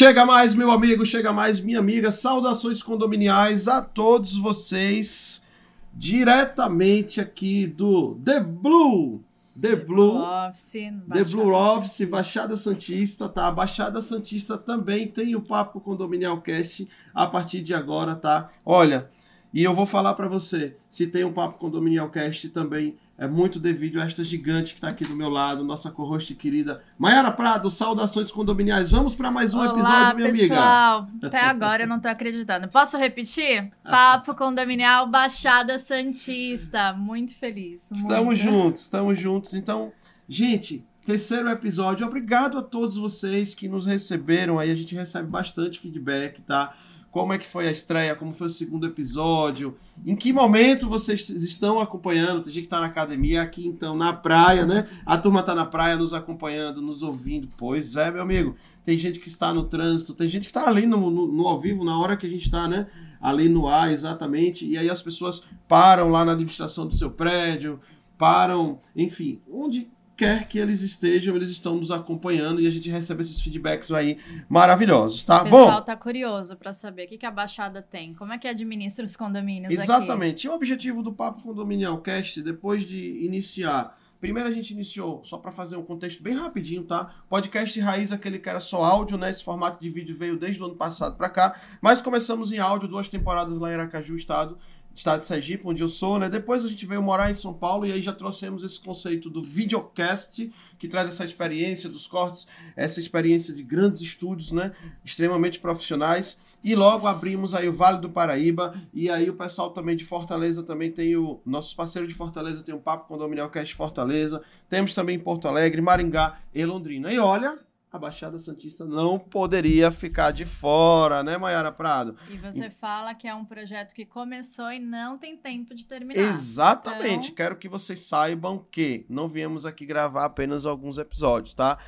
Chega mais, meu amigo, chega mais, minha amiga. Saudações condominiais a todos vocês, diretamente aqui do The Blue. The, Blue, Office, The Blue Office, Baixada Santista, tá? A Baixada Santista também tem o Papo Condominial Cast a partir de agora, tá? Olha, e eu vou falar para você, se tem um Papo Condominial Cast também é muito devido a esta gigante que está aqui do meu lado, nossa co-host querida Mayara Prado, saudações condominiais. Vamos para mais um Olá, episódio, minha pessoal. amiga. Até agora eu não tô acreditando. Posso repetir? Papo Condominial Baixada Santista. Muito feliz. muito. Estamos juntos, estamos juntos. Então, gente, terceiro episódio. Obrigado a todos vocês que nos receberam aí. A gente recebe bastante feedback, tá? Como é que foi a estreia? Como foi o segundo episódio? Em que momento vocês estão acompanhando? Tem gente que está na academia, aqui então na praia, né? A turma está na praia nos acompanhando, nos ouvindo. Pois é, meu amigo. Tem gente que está no trânsito, tem gente que está ali no, no, no ao vivo, na hora que a gente está, né? Ali no ar, exatamente. E aí as pessoas param lá na administração do seu prédio, param, enfim, onde quer que eles estejam, eles estão nos acompanhando e a gente recebe esses feedbacks aí maravilhosos, tá? O pessoal Bom, tá curioso para saber o que, que a Baixada tem. Como é que administra os condomínios aqui? exatamente. E o objetivo do Papo Condominial Cast, depois de iniciar Primeiro a gente iniciou, só para fazer um contexto bem rapidinho, tá? Podcast Raiz, aquele que era só áudio, né? Esse formato de vídeo veio desde o ano passado para cá. Mas começamos em áudio, duas temporadas lá em Aracaju, estado, estado de Sergipe, onde eu sou, né? Depois a gente veio morar em São Paulo e aí já trouxemos esse conceito do videocast, que traz essa experiência dos cortes, essa experiência de grandes estúdios, né? Extremamente profissionais. E logo abrimos aí o Vale do Paraíba e aí o pessoal também de Fortaleza também tem o nossos parceiros de Fortaleza tem o Papo Condominial Cast Fortaleza. Temos também em Porto Alegre, Maringá e Londrina. E olha, a Baixada Santista não poderia ficar de fora, né, Maiara Prado? E você fala que é um projeto que começou e não tem tempo de terminar. Exatamente. Então- Quero que vocês saibam que não viemos aqui gravar apenas alguns episódios, tá?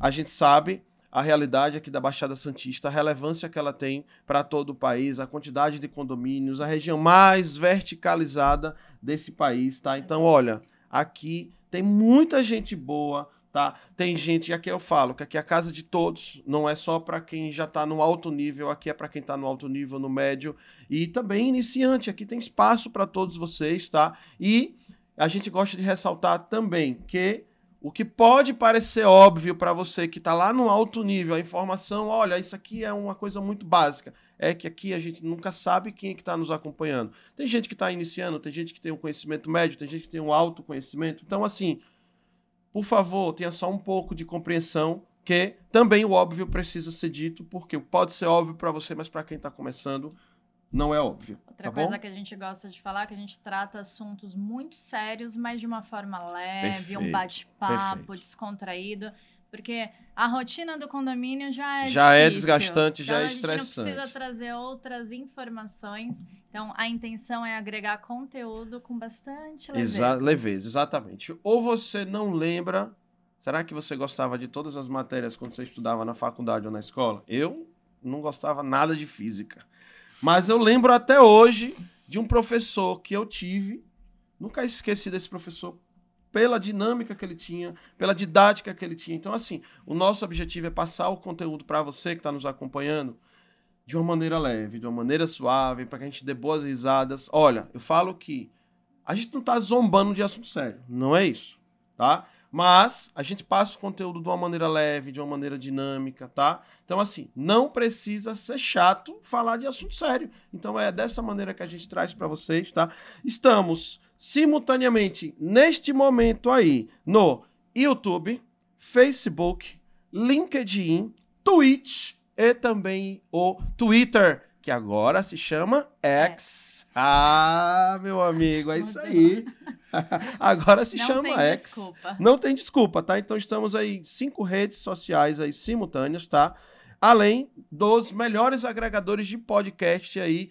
A gente sabe a realidade aqui da Baixada Santista, a relevância que ela tem para todo o país, a quantidade de condomínios, a região mais verticalizada desse país, tá? Então, olha, aqui tem muita gente boa, tá? Tem gente, aqui eu falo, que aqui é a casa de todos, não é só para quem já tá no alto nível, aqui é para quem tá no alto nível, no médio e também iniciante, aqui tem espaço para todos vocês, tá? E a gente gosta de ressaltar também que o que pode parecer óbvio para você que está lá no alto nível, a informação, olha, isso aqui é uma coisa muito básica, é que aqui a gente nunca sabe quem é que está nos acompanhando. Tem gente que está iniciando, tem gente que tem um conhecimento médio, tem gente que tem um alto conhecimento. Então, assim, por favor, tenha só um pouco de compreensão que também o óbvio precisa ser dito, porque pode ser óbvio para você, mas para quem está começando, não é óbvio. Outra tá coisa bom? que a gente gosta de falar é que a gente trata assuntos muito sérios, mas de uma forma leve, Perfeito, um bate-papo descontraído. Porque a rotina do condomínio já é Já é difícil. desgastante, já Então, é A gente não precisa estressante. trazer outras informações. Então, a intenção é agregar conteúdo com bastante leveza. Exa leveza, exatamente. Ou você não lembra. Será que você gostava de todas as matérias quando você estudava na faculdade ou na escola? Eu não gostava nada de física. Mas eu lembro até hoje de um professor que eu tive. Nunca esqueci desse professor pela dinâmica que ele tinha, pela didática que ele tinha. Então, assim, o nosso objetivo é passar o conteúdo para você que está nos acompanhando de uma maneira leve, de uma maneira suave, para que a gente dê boas risadas. Olha, eu falo que a gente não está zombando de assunto sério, não é isso, tá? Mas a gente passa o conteúdo de uma maneira leve, de uma maneira dinâmica, tá? Então, assim, não precisa ser chato falar de assunto sério. Então, é dessa maneira que a gente traz para vocês, tá? Estamos simultaneamente, neste momento aí, no YouTube, Facebook, LinkedIn, Twitch e também o Twitter, que agora se chama X. Ah, meu amigo, é isso aí. agora se não chama tem X. desculpa. Não tem desculpa, tá? Então estamos aí em cinco redes sociais aí simultâneas, tá? Além dos melhores agregadores de podcast aí.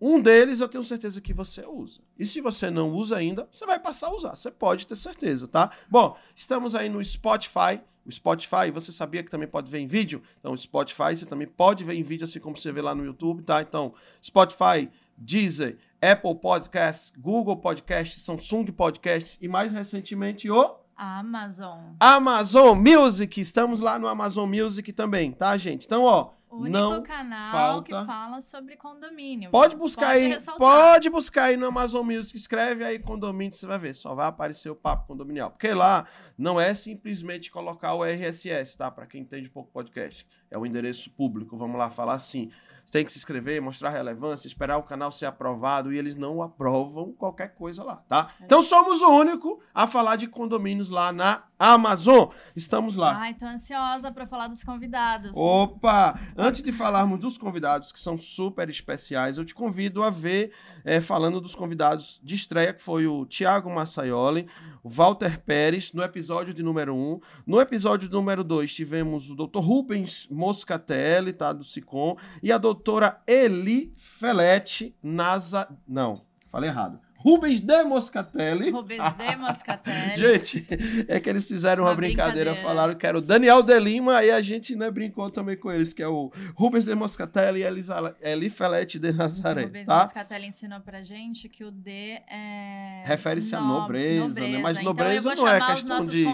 Um deles eu tenho certeza que você usa. E se você não usa ainda, você vai passar a usar. Você pode ter certeza, tá? Bom, estamos aí no Spotify. O Spotify, você sabia que também pode ver em vídeo? Então, o Spotify você também pode ver em vídeo, assim como você vê lá no YouTube, tá? Então, Spotify, Deezer, Apple Podcasts, Google Podcasts, Samsung Podcasts e mais recentemente o Amazon. Amazon Music. Estamos lá no Amazon Music também, tá, gente? Então, ó. O único não canal falta- que fala sobre condomínio. Pode buscar Pode aí, ressaltar. pode buscar aí no Amazon Music, escreve aí condomínio, você vai ver, só vai aparecer o papo condominial. Porque lá não é simplesmente colocar o RSS, tá? Para quem entende pouco podcast. É o endereço público, vamos lá falar assim. Você tem que se inscrever, mostrar relevância, esperar o canal ser aprovado e eles não aprovam qualquer coisa lá, tá? Então somos o único a falar de condomínios lá na Amazon. Estamos lá. Ai, tô ansiosa pra falar dos convidados. Opa! Antes de falarmos dos convidados que são super especiais, eu te convido a ver, eh, falando dos convidados de estreia, que foi o Tiago Massaioli, o Walter Pérez, no episódio de número 1. No episódio de número 2, tivemos o Dr. Rubens Moscatelli, tá? Do SICOM, e a doutora Eli Felete Nasa. Não, falei errado. Rubens de Moscatelli. Rubens de Moscatelli. Gente, é que eles fizeram uma, Uma brincadeira, brincadeira. falaram que era o Daniel de Lima e a gente né, brincou também com eles, que é o Rubens de Moscatelli e Elisa- Eli Felete de Nazaré, Rubens tá? Moscatelli ensinou pra gente que o D é. Refere-se à no- nobreza, né? Mas Então nobreza vou não é questão de-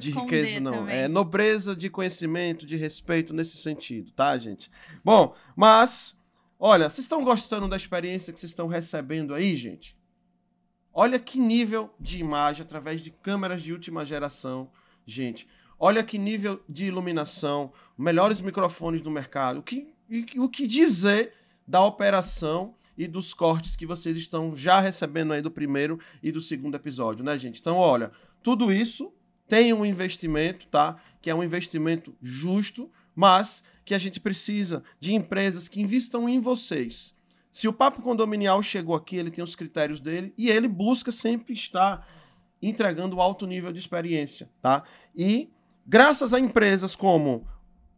De com riqueza, não. também. É nobreza de conhecimento, de respeito nesse sentido, tá, gente? Bom, mas, olha, vocês estão gostando da experiência que vocês estão recebendo aí, gente? Olha que nível de imagem através de câmeras de última geração, gente. Olha que nível de iluminação, melhores microfones do mercado. O que, o que dizer da operação e dos cortes que vocês estão já recebendo aí do primeiro e do segundo episódio, né, gente? Então, olha, tudo isso tem um investimento, tá? Que é um investimento justo, mas que a gente precisa de empresas que investam em vocês. Se o Papo Condominial chegou aqui, ele tem os critérios dele e ele busca sempre estar entregando alto nível de experiência, tá? E graças a empresas como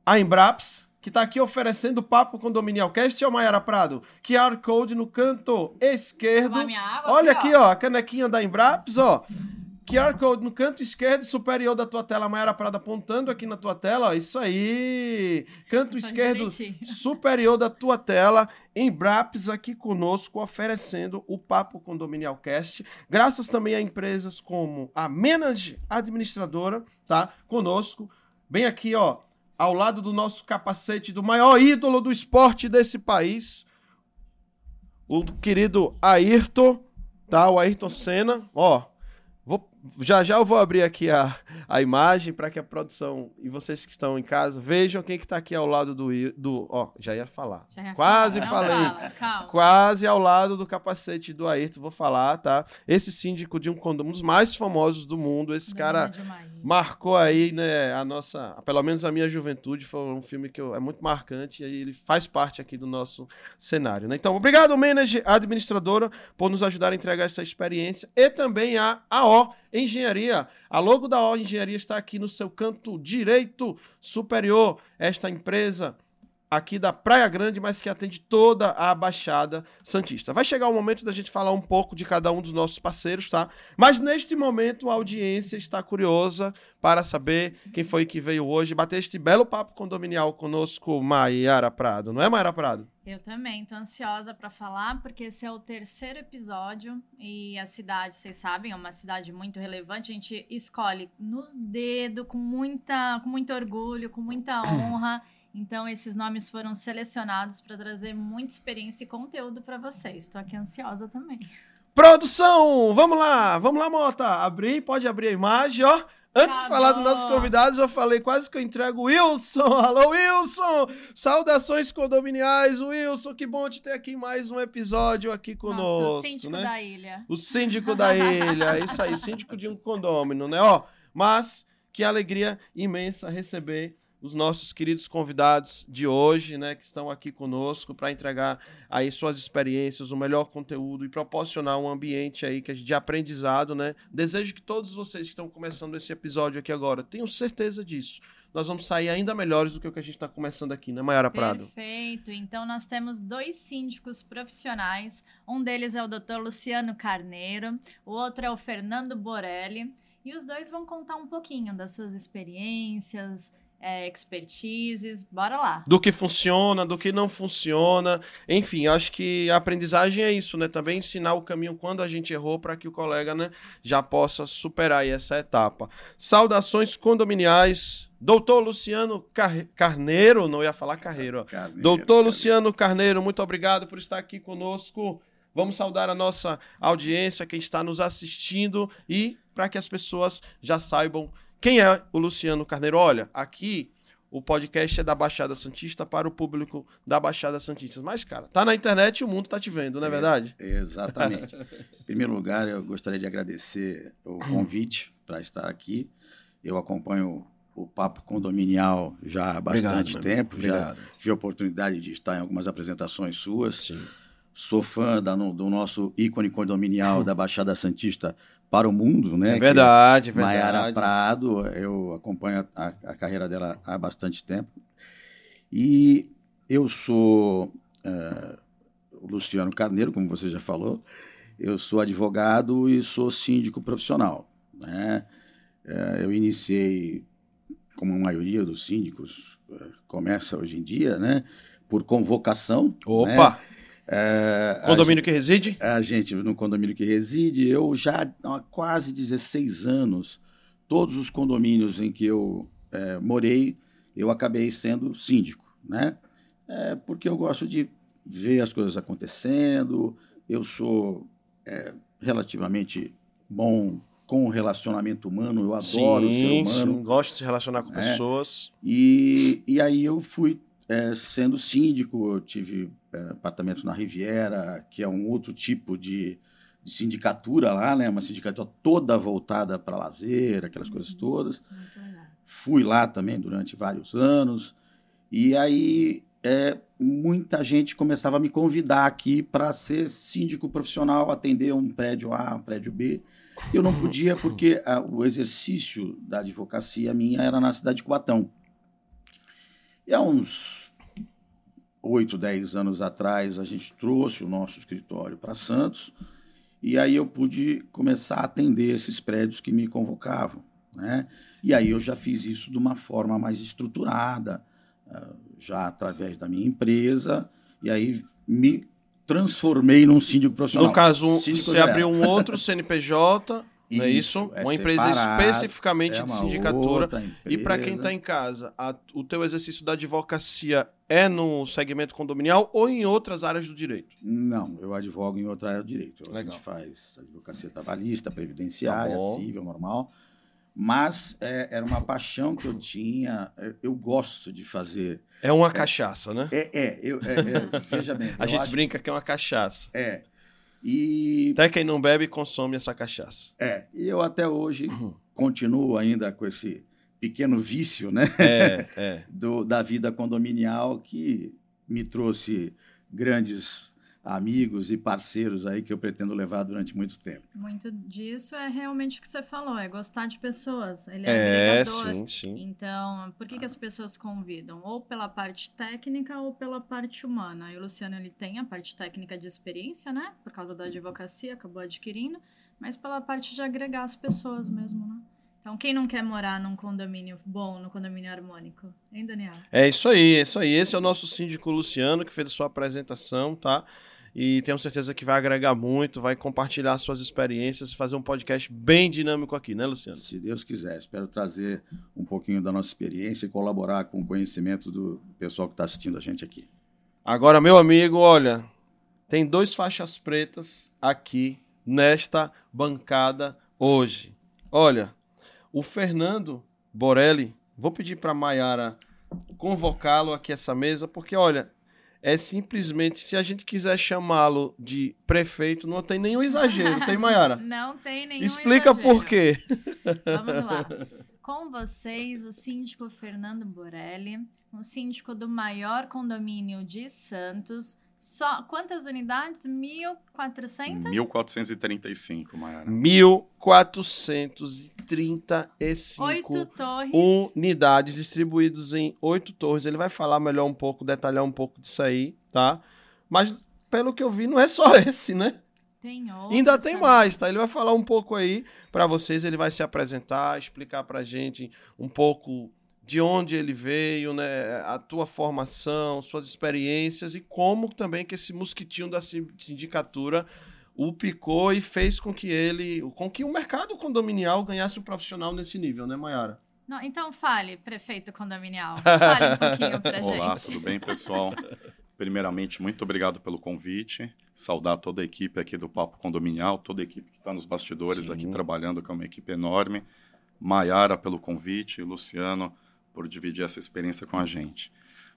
a Embraps, que está aqui oferecendo o Papo Condominial Cast, é o Mayara Prado, QR Code no canto esquerdo. Água Olha aqui, ó, a canequinha da Embraps, ó. QR Code no canto esquerdo superior da tua tela, Mayara Prado apontando aqui na tua tela, ó. Isso aí. Canto esquerdo superior da tua tela, Embraps aqui conosco, oferecendo o Papo Condominial Cast. Graças também a empresas como a Menage Administradora, tá? Conosco. Bem aqui, ó, ao lado do nosso capacete do maior ídolo do esporte desse país, o querido Ayrton, tá? O Ayrton Senna, ó. Já já eu vou abrir aqui a, a imagem para que a produção e vocês que estão em casa vejam quem que tá aqui ao lado do, do ó, já ia falar. Já ia Quase falar. falei. Fala, calma. Quase ao lado do capacete do Ayrton, vou falar, tá? Esse síndico de um condomínio, um dos mais famosos do mundo, esse cara Domínio de Maíra. marcou aí, né, a nossa, pelo menos a minha juventude, foi um filme que eu- é muito marcante e ele faz parte aqui do nosso cenário, né? Então, obrigado, manager, administradora, por nos ajudar a entregar essa experiência e também a AO Engenharia. A logo da AO Engenharia está aqui no seu canto direito superior. Esta empresa aqui da Praia Grande, mas que atende toda a Baixada Santista. Vai chegar o momento da gente falar um pouco de cada um dos nossos parceiros, tá? Mas neste momento a audiência está curiosa para saber quem foi que veio hoje bater este belo papo condominial conosco, Maiara Prado. Não é, Maiara Prado? Eu também, tô ansiosa pra falar, porque esse é o terceiro episódio e a cidade, vocês sabem, é uma cidade muito relevante. A gente escolhe nos dedos, com, muita, com muito orgulho, com muita honra. Então, esses nomes foram selecionados para trazer muita experiência e conteúdo para vocês. Tô aqui ansiosa também. Produção! Vamos lá, vamos lá, Mota. Abrir, pode abrir a imagem, ó. Antes de falar dos nossos convidados, eu falei quase que eu entrego o Wilson. Alô, Wilson! Saudações condominiais, Wilson. Que bom te ter aqui em mais um episódio aqui conosco. Nossa, o síndico né? da ilha. O síndico da ilha, isso aí, síndico de um condômino, né? Ó, mas que alegria imensa receber os nossos queridos convidados de hoje, né, que estão aqui conosco para entregar aí suas experiências, o melhor conteúdo e proporcionar um ambiente aí que de aprendizado, né? Desejo que todos vocês que estão começando esse episódio aqui agora tenham certeza disso. Nós vamos sair ainda melhores do que o que a gente está começando aqui, né, Mayara Prado? Perfeito. Então, nós temos dois síndicos profissionais. Um deles é o Dr. Luciano Carneiro, o outro é o Fernando Borelli. E os dois vão contar um pouquinho das suas experiências, é, expertises. Bora lá. Do que funciona, do que não funciona. Enfim, acho que a aprendizagem é isso, né? Também ensinar o caminho quando a gente errou para que o colega né, já possa superar essa etapa. Saudações condominiais. Doutor Luciano Car Carneiro, não ia falar Carreiro. Carneiro Doutor Carneiro. Luciano Carneiro, muito obrigado por estar aqui conosco. Vamos saudar a nossa audiência, quem está nos assistindo e para que as pessoas já saibam quem é o Luciano Carneiro? Olha, aqui o podcast é da Baixada Santista para o público da Baixada Santista. Mas, cara, tá na internet e o mundo tá te vendo, não é, é verdade? Exatamente. em primeiro lugar, eu gostaria de agradecer o convite para estar aqui. Eu acompanho o Papo Condominial já há bastante Obrigado, tempo. Obrigado. Já tive a oportunidade de estar em algumas apresentações suas. Sim. Sou fã da, do nosso ícone condominial da Baixada Santista para o mundo, né? É verdade, é verdade. Maiara Prado, eu acompanho a, a, carreira dela há bastante tempo. E eu sou uh, Luciano Carneiro, como você já falou. Eu sou advogado e sou síndico profissional. Né? Uh, eu iniciei, como a maioria dos síndicos uh, começa hoje em dia, né? por convocação. Opa! Né? É, condomínio que reside? A gente, no condomínio que reside, eu já há quase 16 anos, todos os condomínios em que eu é, morei, eu acabei sendo síndico, né? É, porque eu gosto de ver as coisas acontecendo, eu sou é, relativamente bom com o relacionamento humano, eu adoro sim, o ser humano. Sim, gosto de se relacionar com é. pessoas. E, e aí eu fui é, sendo síndico, eu tive é, apartamentos na Riviera, que é um outro tipo de, de, sindicatura lá, né? Uma sindicatura toda voltada para lazer, aquelas coisas uhum. todas. Fui lá também durante vários anos. E aí é, muita gente começava a me convidar aqui para ser síndico profissional, atender um prédio A, um prédio B. Eu não podia porque a, o exercício da advocacia minha era na cidade de Cubatão. E há uns oito, dez anos atrás, a gente trouxe o nosso escritório para Santos e aí eu pude começar a atender esses prédios que me convocavam. Né? E aí eu já fiz isso de uma forma mais estruturada, ah, já através da minha empresa, e aí me transformei num síndico profissional. No caso, síndico você abriu um outro CNPJ não é isso? É uma empresa especificamente é de sindicatura. E para quem está em casa, a, o teu exercício da advocacia é no segmento condominial ou em outras áreas do direito? Não, eu advogo em outra área do direito. Legal. A gente faz advocacia trabalhista, previdenciária, tá civil, normal. Mas é, era uma paixão que eu tinha. Eu gosto de fazer. É uma cachaça, né? É, é. Eu, é, é veja bem. a gente brinca que é uma cachaça. É. E... Até quem não bebe consome essa cachaça. É, e eu até hoje uhum. continuo ainda com esse pequeno vício, né? É, é. Do, da vida condominial que me trouxe grandes amigos e parceiros aí que eu pretendo levar durante muito tempo. Muito disso é realmente o que você falou, é gostar de pessoas. Ele é, é agregador. Sim, sim. Então, por que, ah. que as pessoas convidam? Ou pela parte técnica ou pela parte humana. E o Luciano ele tem a parte técnica de experiência, né? Por causa da advocacia, acabou adquirindo, mas pela parte de agregar as pessoas mesmo, né? Então, quem não quer morar num condomínio bom, num condomínio harmônico? Hein, Daniel? É isso aí, é isso aí. Esse é o nosso síndico Luciano, que fez a sua apresentação, tá? e tenho certeza que vai agregar muito, vai compartilhar suas experiências e fazer um podcast bem dinâmico aqui, né, Luciano? Se Deus quiser. Espero trazer um pouquinho da nossa experiência e colaborar com o conhecimento do pessoal que está assistindo a gente aqui. Agora, meu amigo, olha, tem dois faixas pretas aqui nesta bancada hoje. Olha, o Fernando Borelli, vou pedir para Maiara convocá-lo aqui a essa mesa, porque olha, é simplesmente, se a gente quiser chamá-lo de prefeito, não tem nenhum exagero, tem, Maiara? Não tem nenhum Explica exagero. por quê. Vamos lá. Com vocês, o síndico Fernando Borelli, o síndico do maior condomínio de Santos, só quantas unidades? 1.400? 1.435, Mayara. 1.435 oito torres. unidades distribuídos em oito torres. Ele vai falar melhor um pouco, detalhar um pouco disso aí, tá? Mas pelo que eu vi, não é só esse, né? Tem outros, Ainda tem também. mais, tá? Ele vai falar um pouco aí para vocês, ele vai se apresentar, explicar pra gente um pouco de onde ele veio, né, a tua formação, suas experiências e como também que esse mosquitinho da sindicatura o picou e fez com que ele, com que o mercado condominial ganhasse um profissional nesse nível, né, Mayara? Não, então fale, prefeito condominial. Fale um pouquinho pra gente. Olá, tudo bem, pessoal? Primeiramente, muito obrigado pelo convite. Saudar toda a equipe aqui do Papo Condominial, toda a equipe que está nos bastidores Sim. aqui trabalhando, que é uma equipe enorme. Maiara pelo convite, Luciano por dividir essa experiência com a gente.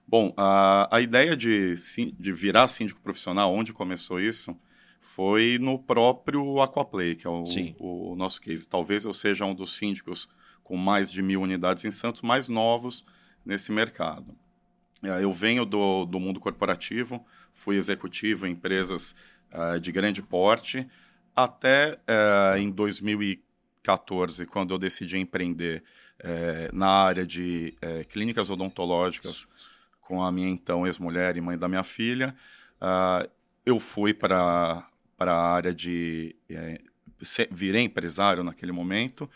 Bom, a, a ideia de, de virar síndico profissional, onde começou isso, foi no próprio Aquaplay, que é o, o, nosso case. Talvez eu seja um dos síndicos com mais de mil unidades em Santos, mais novos nesse mercado. É, eu venho do, do mundo corporativo, fui executivo em empresas uh, de grande porte, até uh, em 2014, quando eu decidi empreender uh, na área de clínicas odontológicas com a minha então ex-mulher e mãe da minha filha. eu fui para a área de. virei empresário naquele momento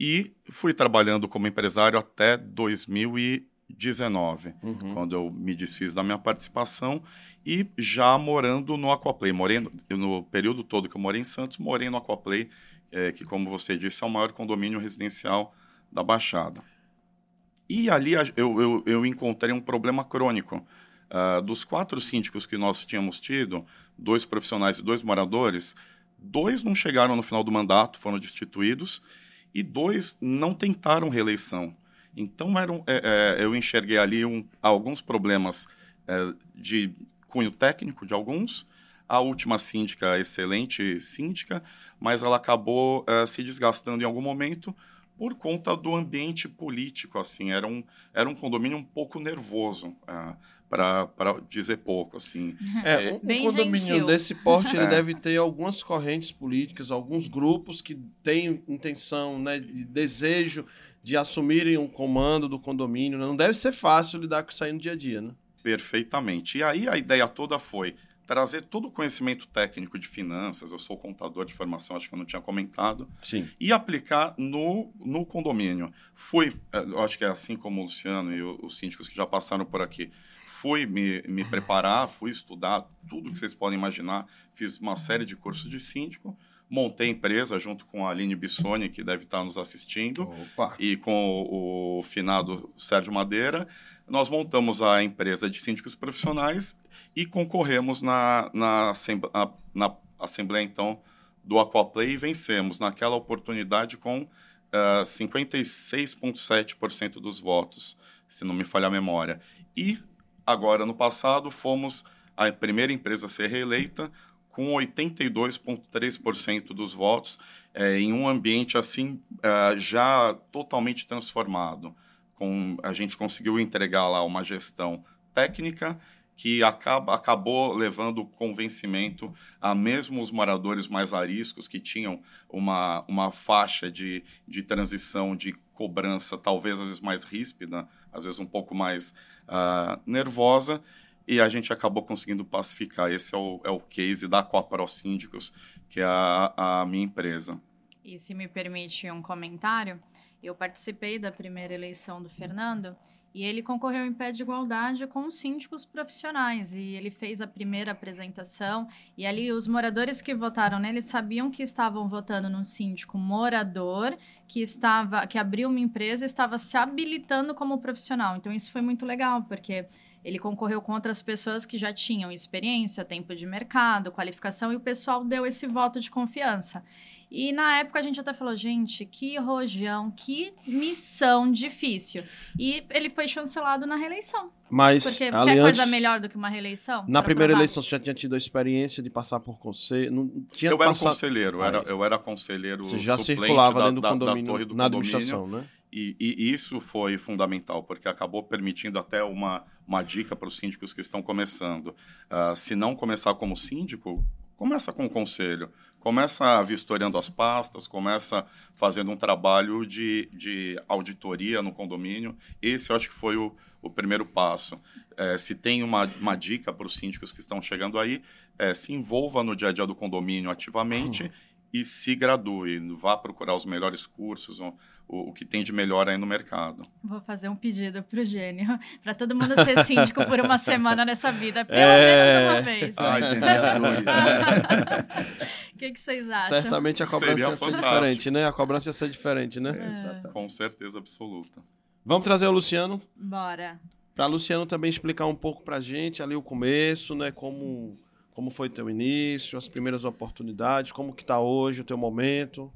e fui trabalhando como empresário até 2019, uhum. quando eu me desfiz da minha participação e já morando no Aquaplay. Morei no, no período todo que eu morei em Santos, morei no Aquaplay, é, que, como você disse, é o maior condomínio residencial da Baixada. E ali eu, eu, eu encontrei um problema crônico. Uh, dos quatro síndicos que nós tínhamos tido, dois profissionais e dois moradores, dois não chegaram no final do mandato, foram destituídos, e dois não tentaram reeleição. Então eram, é, é, eu enxerguei ali um, alguns problemas é, de cunho técnico de alguns. A última síndica, excelente síndica, mas ela acabou é, se desgastando em algum momento por conta do ambiente político. Assim, era um, era um condomínio um pouco nervoso. É, para dizer pouco, assim. É, um, um condomínio gentil. desse porte ele é. deve ter algumas correntes políticas, alguns grupos que têm intenção, né, de desejo de assumirem um comando do condomínio. Né? Não deve ser fácil lidar com isso aí no dia a dia, né? Perfeitamente. E aí a ideia toda foi trazer todo o conhecimento técnico de finanças, eu sou contador de formação, acho que eu não tinha comentado, Sim. e aplicar no, no condomínio. Fui, eh, acho que é assim como o Luciano e os síndicos que já passaram por aqui, fui me, me preparar, fui estudar tudo que vocês podem imaginar, fiz uma série de cursos de síndico, montei empresa junto com a Aline Bissoni, que deve estar nos assistindo, Opa. e com o, o finado Sérgio Madeira. Nós montamos a empresa de síndicos profissionais e concorremos na, na, na, na Assembleia, então, do Aquaplay e vencemos naquela oportunidade com uh, eh, 56,7% dos votos, se não me falha a memória. E Agora, no passado, fomos a primeira empresa a ser reeleita com 82,3% dos votos é, em um ambiente assim é, já totalmente transformado. Com, a gente conseguiu entregar lá uma gestão técnica que acaba, acabou levando convencimento a mesmo os moradores mais ariscos que tinham uma, uma faixa de, de transição de cobrança talvez às vezes mais ríspida, às vezes um pouco mais uh, nervosa, e a gente acabou conseguindo pacificar. Esse é o, é o case da Copa Síndicos, que é a, a minha empresa. E se me permite um comentário, eu participei da primeira eleição do Fernando e ele concorreu em pé de igualdade com os síndicos profissionais. E ele fez a primeira apresentação. E ali os moradores que votaram nele sabiam que estavam votando num síndico morador que estava, que abriu uma empresa e estava se habilitando como profissional. Então isso foi muito legal, porque ele concorreu com outras pessoas que já tinham experiência, tempo de mercado, qualificação, e o pessoal deu esse voto de confiança. E na época a gente até falou, gente, que rojão, que missão difícil. E ele foi chancelado na reeleição. Mas Porque quer coisa melhor do que uma reeleição? Na primeira provar? eleição você já tinha tido a experiência de passar por conselho? Não tinha eu passado... era conselheiro, eu era, eu era conselheiro você já circulava dentro do da, condomínio, da torre do na administração, né? E, e, isso foi fundamental, porque acabou permitindo até uma, uma dica para os síndicos que estão começando. Uh, se não começar como síndico, começa com o conselho. Começa vistoriando as pastas, começa fazendo um trabalho de, de auditoria no condomínio. Esse eu acho que foi o, o primeiro passo. É, se tem uma, uma dica para os síndicos que estão chegando aí, é, se envolva no dia a dia do condomínio ativamente. Uhum e se gradue, vá procurar os melhores cursos, o, o, que tem de melhor aí no mercado. Vou fazer um pedido pro Gênio, para todo mundo ser síndico por uma semana nessa vida, pelo é... menos uma vez. Ah, entendi. O que, que vocês acham? Certamente a cobrança Seria ia ser fantástico. diferente, né? A cobrança ia ser diferente, né? É. Com certeza absoluta. Vamos trazer o Luciano? Bora. Para Luciano também explicar um pouco para a gente ali o começo, né? Como como foi teu início, as primeiras oportunidades, como que está hoje o teu momento?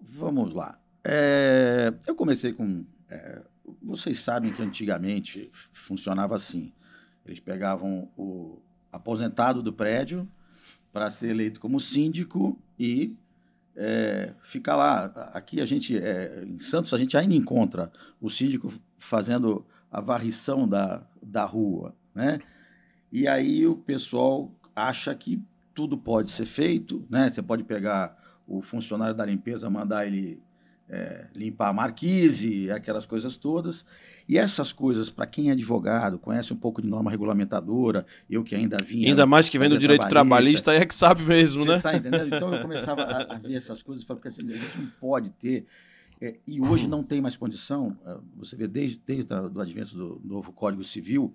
Vamos lá. É, eu comecei com... É, vocês sabem que antigamente funcionava assim. Eles pegavam o aposentado do prédio para ser eleito como síndico e é, ficar lá. Aqui a gente, é, em Santos, a gente ainda encontra o síndico fazendo a varrição da, da rua, né? E aí o pessoal acha que tudo pode ser feito, né? Você pode pegar o funcionário da limpeza, mandar ele é, limpar a marquise, aquelas coisas todas. E essas coisas, para quem é advogado, conhece um pouco de norma regulamentadora, eu que ainda vinha. Ainda mais que vem do direito trabalhista, é que sabe mesmo, né? Tá entendendo? Então eu começava a, a ver essas coisas e falava, porque assim, a gente não pode ter. É, e hoje não tem mais condição, é, você vê desde, desde o advento do novo Código Civil,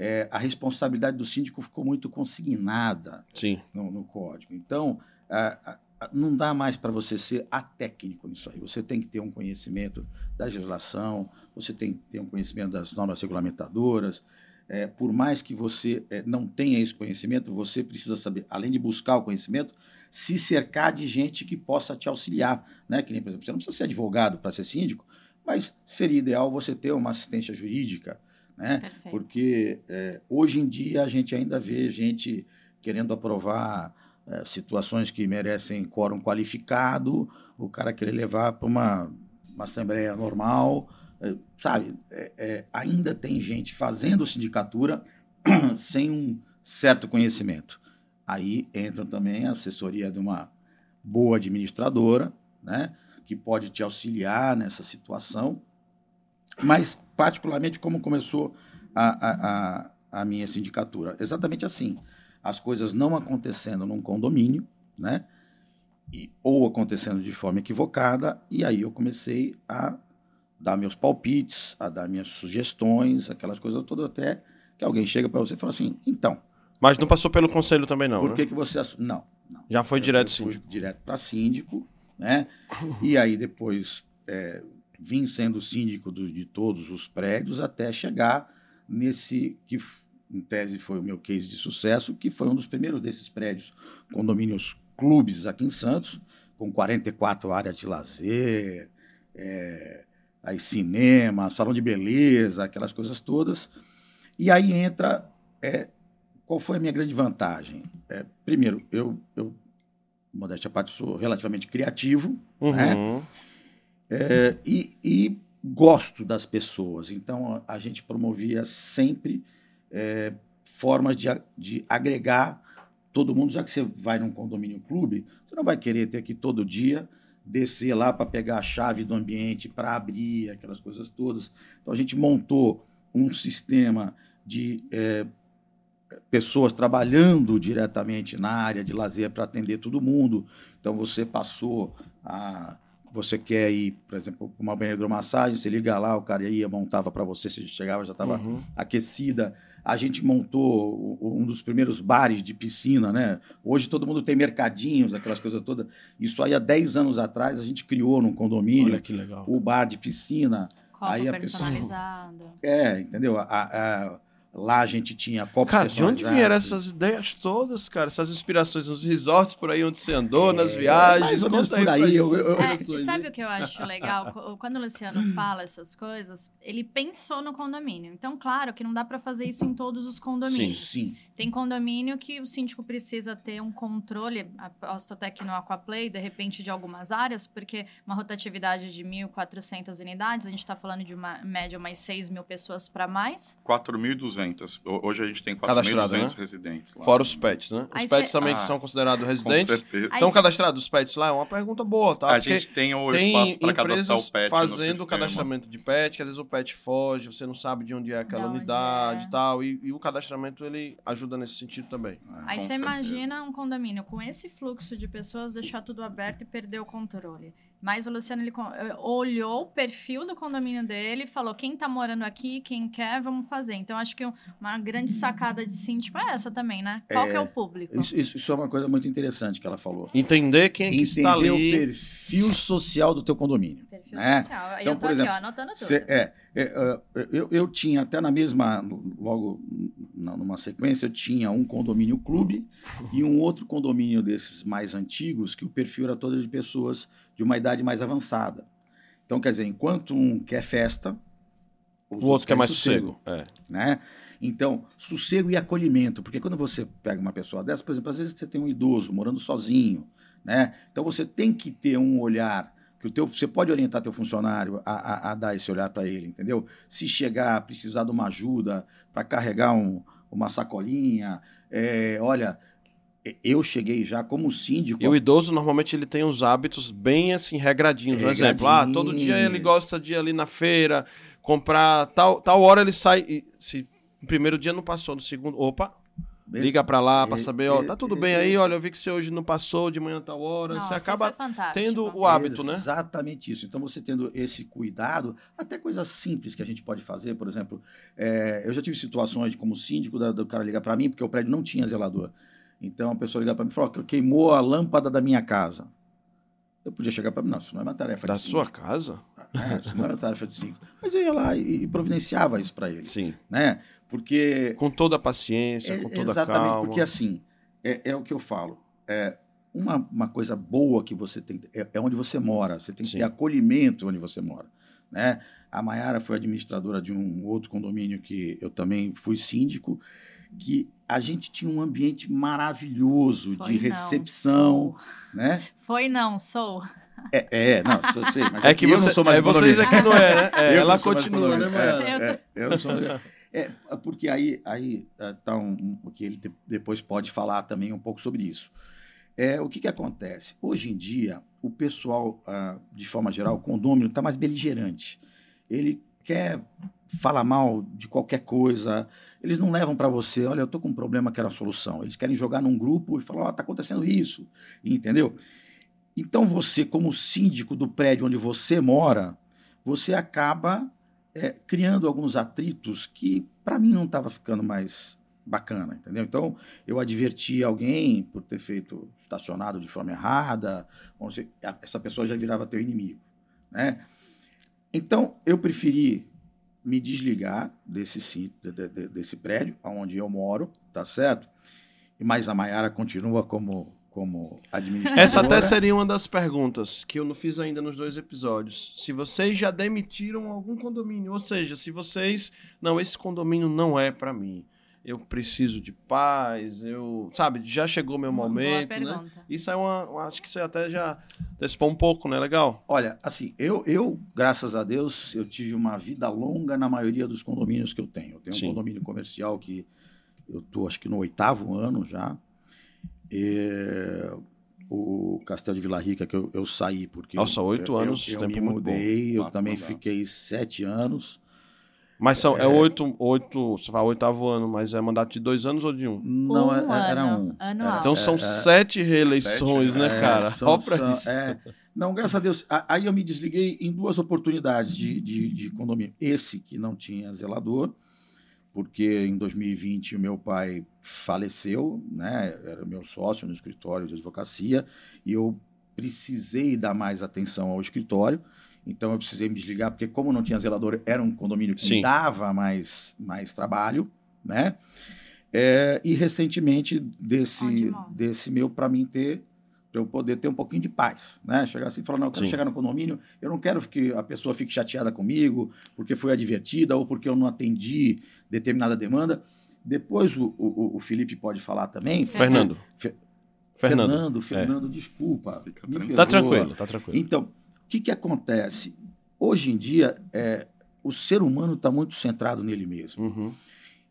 é, a responsabilidade do síndico ficou muito consignada Sim. No, no código. Então, a, a, não dá mais para você ser atécnico nisso aí. Você tem que ter um conhecimento da legislação, você tem que ter um conhecimento das normas regulamentadoras. É, por mais que você é, não tenha esse conhecimento, você precisa saber, além de buscar o conhecimento, se cercar de gente que possa te auxiliar. Né? Que nem, por exemplo, você não precisa ser advogado para ser síndico, mas seria ideal você ter uma assistência jurídica, né? Porque é, hoje em dia a gente ainda vê gente querendo aprovar é, situações que merecem quórum qualificado, o cara querer levar para uma, uma assembleia normal, é, sabe? É, é, ainda tem gente fazendo sindicatura sem um certo conhecimento. Aí entra também a assessoria de uma boa administradora, né? que pode te auxiliar nessa situação mas, particularmente, como começou a, a, a, a minha sindicatura? Exatamente assim. As coisas não acontecendo num condomínio, né? E, ou acontecendo de forma equivocada, e aí eu comecei a dar meus palpites, a dar minhas sugestões, aquelas coisas todas, até que alguém chega para você e fala assim, então... Mas não passou pelo conselho também, não, Por né? que, que você... Não, não. Já foi eu, direto síndico? direto para síndico, né? E aí depois é, vim sendo síndico do, de todos os prédios até chegar nesse que em tese foi o meu case de sucesso, que foi um dos primeiros desses prédios, condomínios clubes aqui em Santos, com 44 áreas de lazer, é, aí cinema, salão de beleza, aquelas coisas todas. E aí entra é, qual foi a minha grande vantagem? É, primeiro, eu, eu, modéstia à parte, sou relativamente criativo, uhum. né? É, e, e, gosto das pessoas. Então, a, a gente promovia sempre é, formas de, de agregar todo mundo. Já que você vai num condomínio clube, você não vai querer ter que todo dia descer lá para pegar a chave do ambiente para abrir aquelas coisas todas. Então, a gente montou um sistema de é, pessoas trabalhando diretamente na área de lazer para atender todo mundo. Então, você passou a você quer ir, por exemplo, para uma banheira de massagem, você liga lá, o cara ia, montava para você, você chegava, já estava uhum. aquecida. A gente montou um dos primeiros bares de piscina, né? Hoje todo mundo tem mercadinhos, aquelas coisas todas. Isso aí há 10 anos atrás a gente criou num condomínio Olha que legal. o bar de piscina. Copo aí personalizado. Pessoa... É, entendeu? A, a, Lá a gente tinha copos Cara, de onde vieram essas ideias todas, cara? Essas inspirações nos resorts por aí onde você andou, é, nas viagens? Mais ou menos por aí. Eu, eu, é, sabe o que eu acho legal? Quando o Luciano fala essas coisas, ele pensou no condomínio. Então, claro que não dá para fazer isso em todos os condomínios. Sim, sim. Tem condomínio que o síndico precisa ter um controle, aposto até que no Aquaplay, de repente, de algumas áreas, porque uma rotatividade de 1.400 unidades, a gente está falando de uma média umas 6 mil pessoas para mais. 4.200. Hoje a gente tem 4.200 né? residentes lá. Fora os pets, né? Os Aí pets cê... também ah, são considerados residentes. Com certeza. Estão cadastrados os pets lá? É uma pergunta boa, tá? A gente tem o tem espaço para cadastrar o pet fazendo o cadastramento de pet, que às vezes o pet foge, você não sabe de onde é aquela unidade é. e tal, e, e o cadastramento ele ajuda ajuda nesse sentido também. Aí Com você certeza. imagina um condomínio com esse fluxo de pessoas deixar tudo aberto e perder o controle. Mas o Luciano ele eh, olhou o perfil do condomínio dele e falou: quem tá morando aqui, quem quer, vamos fazer. Então acho que uma grande sacada de síndico é essa também, né? Qual que é o público? Isso, isso- é uma coisa muito interessante que ela falou. Entender quem é que está Entender o ali. perfil social do teu condomínio. Perfil né? social. Aí Então, eu tô por aqui, exemplo, ó, anotando tudo. Cê- é, é, é, eu, eu tinha até na mesma, logo numa sequência, eu tinha um condomínio clube e um outro condomínio desses mais antigos, que o perfil era todo de pessoas de uma idade mais avançada. Então, quer dizer, enquanto um quer festa, O outro quer mais sossego. É. né? Então, sossego e acolhimento, porque quando você pega uma pessoa dessa, por exemplo, às vezes você tem um idoso morando sozinho, né? Então você tem que ter um olhar que o teu, você pode orientar teu funcionário a, a- a dar esse olhar para ele, entendeu? Se chegar precisar de uma ajuda para carregar um- uma sacolinha, é, olha, eu cheguei já como síndico. E o idoso, normalmente, ele tem uns hábitos bem, assim, regradinhos. Por exemplo, ah, todo dia ele gosta de ir ali na feira, comprar tal, tal hora ele sai... e se no primeiro dia não passou, no segundo... Opa, liga pra lá pra É, saber, ó, tá tudo bem aí, olha, eu vi que você hoje não passou, de manhã tal hora. Nossa, você acaba é tendo o hábito, né? Exatamente isso. Então, você tendo esse cuidado, até coisas simples que a gente pode fazer, por exemplo, é, eu já tive situações como síndico da- do cara ligar para mim, porque o prédio não tinha zelador. Então, a pessoa ligar para mim e falou: "Ó, que queimou a lâmpada da minha casa. Eu podia chegar para mim, não, isso não é uma tarefa Da de sua casa? É, isso não uma tarefa de síndico. Mas eu ia lá e, providenciava isso para ele, Sim. né? Porque Com toda a paciência, com é, toda a exatamente, calma. porque assim, é, é o que eu falo. É, uma, uma coisa boa que você tem é, é onde você mora. Você tem que Sim. ter acolhimento onde você mora. Né? A Mayara foi administradora de um outro condomínio que eu também fui síndico, que a gente tinha um ambiente maravilhoso Foi de não, recepção, sou. né? Foi não, sou. É, é, não, eu sei, mas É que eu você, não sou mais é vocês é que não é, né? É, Eu ela continua, né. Mayara? É, é, eu não sou É, porque aí, aí é, tá um, o que ele de- depois pode falar também um pouco sobre isso. É, o que, que acontece? Hoje em dia, o pessoal, ah, de forma geral, o condômino está mais beligerante. Ele quer falar mal de qualquer coisa. Eles não levam para você, olha, eu estou com um problema, quero a solução. Eles querem jogar num grupo e falar, ó, está acontecendo isso. Entendeu? Então você, como síndico do prédio onde você mora, você acaba é, criando alguns atritos que para mim não estava ficando mais bacana, entendeu? Então eu adverti alguém por ter feito estacionado de forma errada, a- essa pessoa já virava teu inimigo, né? Então eu preferi me desligar desse desse prédio onde eu moro, tá certo? Mas a Maiara continua como como administradora. Essa até seria uma das perguntas que eu não fiz ainda nos dois episódios. Se vocês já demitiram algum condomínio, ou seja, se vocês, não, esse condomínio não é pra mim. Eu preciso de paz, eu, sabe, já chegou meu Uma boa momento, né? pergunta. Isso é uma, acho que você até já antecipou um pouco, né? Legal. Olha, assim, eu, eu, graças a Deus, eu tive uma vida longa na maioria dos condomínios que eu tenho. Eu tenho Sim. um condomínio comercial que eu estou, acho que no oitavo ano já. É, o Castelo de Vila Rica, que eu, eu saí porque... Nossa, eu- oito eu- anos, Eu, tempo me muito bom. mudei, eu Quatro também mandatos. fiquei sete anos. Mas são, é, oito, oito, você fala oitavo ano, mas é mandato de dois anos ou de um? Não, Um é- era ano, um. anual. Era- Então são é- sete reeleições, Sete, né, É, cara? são- Ó pra são- isso. é. Não, graças a Deus. Aí eu me desliguei em duas oportunidades de, de, de condomínio. Esse que não tinha zelador, porque em 2020 o meu pai faleceu, né? Era meu sócio no escritório de advocacia, e eu precisei dar mais atenção ao escritório. Então eu precisei me desligar, porque como não tinha zelador, era um condomínio que Sim. me dava mais, mais trabalho, né? É, e recentemente desse, Ótimo. desse meu para mim ter para eu poder ter um pouquinho de paz, né? Chegar assim e falar, não, eu quero Sim. chegar no condomínio, eu não quero que a pessoa fique chateada comigo porque foi advertida ou porque eu não atendi determinada demanda. Depois o, o, o Felipe pode falar também. Fernando. Fe- Fernando. Fernando, Fernando, desculpa. Fica me tranquilo. Tá tranquilo, tá tranquilo. Então, o que, que acontece? Hoje em dia, é, o ser humano está muito centrado nele mesmo. Uhum.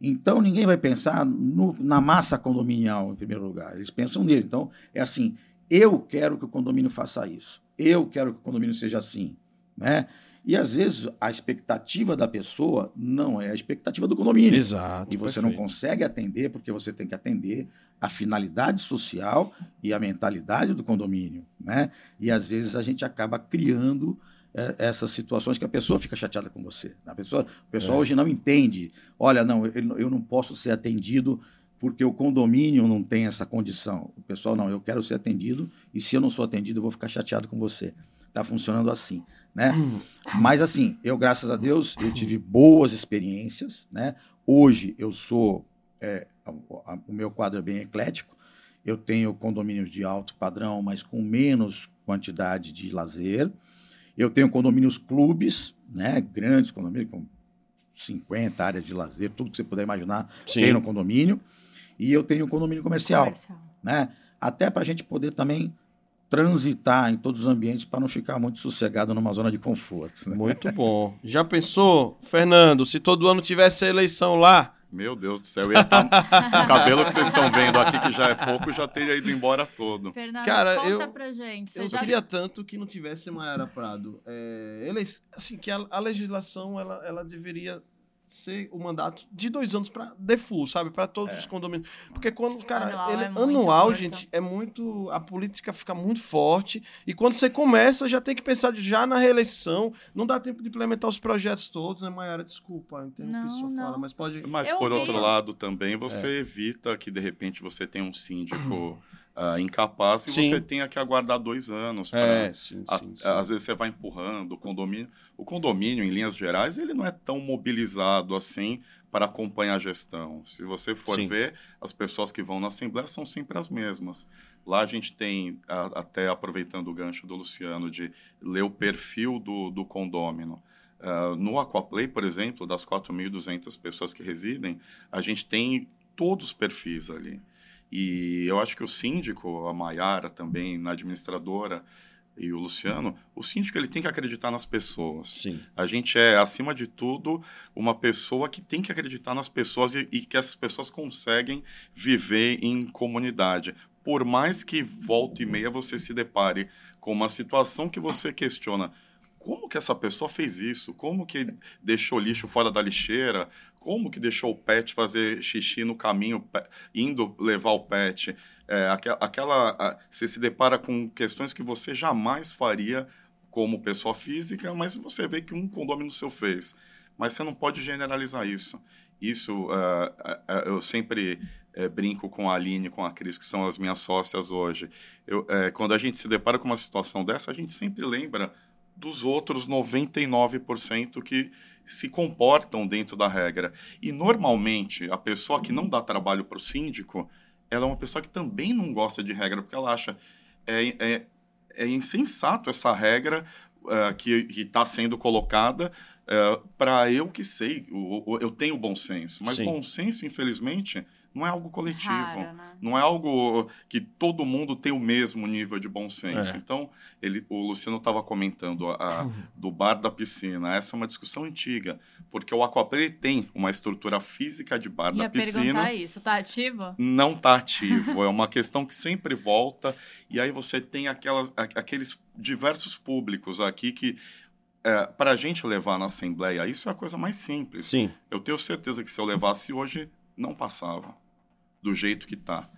Então, ninguém vai pensar no- na massa condominial, em primeiro lugar. Eles pensam nele. Então, é assim: eu quero que o condomínio faça isso. Eu quero que o condomínio seja assim. Né? E às vezes a expectativa da pessoa não é a expectativa do condomínio. Exato. E você não consegue atender porque você tem que atender a finalidade social e a mentalidade do condomínio, né? E às vezes a gente acaba criando é, essas situações que a pessoa fica chateada com você. A pessoa, o pessoal É. hoje não entende. Olha, não, eu, eu não posso ser atendido porque o condomínio não tem essa condição. O pessoal, não, eu quero ser atendido e se eu não sou atendido, eu vou ficar chateado com você. Está funcionando assim, né? Mas assim, eu, graças a Deus, eu tive boas experiências, né? Hoje eu sou, é, a- a- o meu quadro é bem eclético. Eu tenho condomínios de alto padrão, mas com menos quantidade de lazer. Eu tenho condomínios clubes, né? Grandes condomínios com 50 áreas de lazer, tudo que você puder imaginar Sim. tem no condomínio. E eu tenho um condomínio comercial, Comercial. né? Até para a gente poder também transitar em todos os ambientes para não ficar muito sossegado numa zona de conforto. Né? Muito bom. Já pensou, Fernando, se todo ano tivesse a eleição lá? Meu Deus do céu, eu ia tá... o cabelo que vocês estão vendo aqui, que já é pouco, já teria ido embora todo. Fernando, Cara, conta eu- pra gente. Você Eu já queria tanto que não tivesse Maiara Prado. É, ele, assim, que a, a legislação ela, ela deveria ser o mandato de dois anos para default, sabe? Para todos os condomínios. Porque quando, cara, Anual ele, é muito anual, gente, é muito. A política fica muito forte. E quando você começa, já tem que pensar já na reeleição. Não dá tempo de implementar os projetos todos, né, Maiara? Desculpa, interrompi Não, sua não. fala, mas pode. Mas Eu por vi. outro lado também você evita que de repente você tenha um síndico ah, incapaz e Sim. você tenha que aguardar dois anos para É, sim, A- sim. Às vezes você vai empurrando o condomínio. O condomínio, em linhas gerais, ele não é tão mobilizado assim para acompanhar a gestão. Se você for ver, as pessoas que vão na Assembleia são sempre as mesmas. Lá a gente tem, a- até aproveitando o gancho do Luciano, de ler o perfil do, do condômino. Ah, no Aquaplay, por exemplo, das 4.200 pessoas que residem, a gente tem todos os perfis ali. E eu acho que o síndico, a Maiara também, na administradora, e o Luciano, o síndico ele tem que acreditar nas pessoas. Sim. A gente é, acima de tudo, uma pessoa que tem que acreditar nas pessoas e, e que essas pessoas conseguem viver em comunidade. Por mais que volta e meia você se depare com uma situação que você questiona. Como que essa pessoa fez isso? Como que deixou lixo fora da lixeira? Como que deixou o pet fazer xixi no caminho, indo levar o pet? É, aque- aquela, a- você se depara com questões que você jamais faria como pessoa física, mas você vê que um condomínio seu fez. Mas você não pode generalizar isso. Isso, ah, ah, eu sempre eh, brinco com a Aline, com a Cris, que são as minhas sócias hoje. Eu, quando a gente se depara com uma situação dessa, a gente sempre lembra dos outros 99% que se comportam dentro da regra. E, normalmente, a pessoa que não dá trabalho para o síndico, ela é uma pessoa que também não gosta de regra, porque ela acha é, é, é insensato essa regra eh, que está sendo colocada para eu que sei, o- eu tenho bom senso, mas Sim. bom senso, infelizmente, não é algo coletivo. Raro, né? Não é algo que todo mundo tem o mesmo nível de bom senso. É. Então, ele, o Luciano estava comentando a- a- do bar da piscina. Essa é uma discussão antiga, porque o Aquaplay tem uma estrutura física de bar Ia da piscina perguntar isso, tá ativo? não está ativo. é uma questão que sempre volta. E aí você tem aquelas, a- aqueles diversos públicos aqui que, para a gente levar na Assembleia, isso é a coisa mais simples. Sim. Eu tenho certeza que se eu levasse hoje, não passava do jeito que está.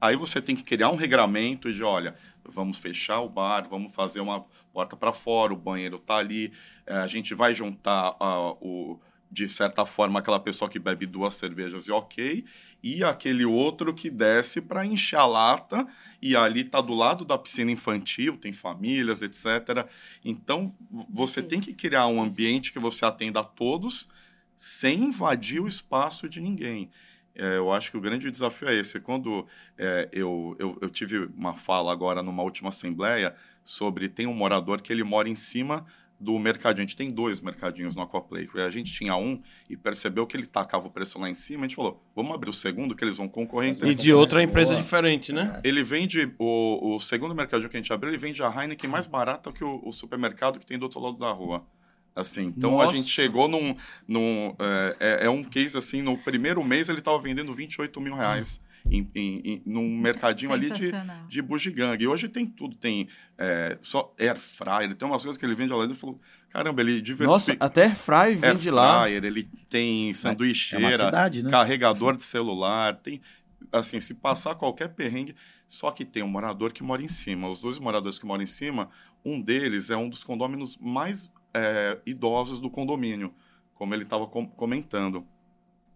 Aí você tem que criar um regramento de, olha, vamos fechar o bar, vamos fazer uma porta para fora, o banheiro está ali, eh, a gente vai juntar ah, o, de certa forma aquela pessoa que bebe duas cervejas e ok, e aquele outro que desce para encher a lata e ali está do lado da piscina infantil, tem famílias, etc. Então você tem que criar um ambiente que você atenda a todos sem invadir o espaço de ninguém. É, eu acho que o grande desafio é esse. Quando é, eu, eu, eu tive uma fala agora numa última assembleia sobre tem um morador que ele mora em cima do mercadinho. A gente tem dois mercadinhos no Aquaplay. A gente tinha um e percebeu que ele tacava o preço lá em cima. A gente falou, vamos abrir o segundo, que eles vão concorrer entre E de outra Boa. empresa diferente, né? ele vende, o, o segundo mercadinho que a gente abriu, ele vende a Heineken mais barata que o, o supermercado que tem do outro lado da rua. Assim, então a Nossa. gente chegou num. num é, é- é um case assim, no primeiro mês ele estava vendendo 28 mil reais. em, em, em, num mercadinho ali de, de bugiganga. E hoje tem tudo, tem é, só air fryer, tem umas coisas que ele vende lá, ele falou, caramba, ele diversifica. Nossa, até air fryer vende air lá. Fryer, ele tem É sanduicheira, uma cidade, né? carregador de celular, tem assim, se passar qualquer perrengue, só que tem um morador que mora em cima. Os dois moradores que moram em cima, um deles é um dos condôminos mais é, idosos do condomínio, como ele estava com comentando.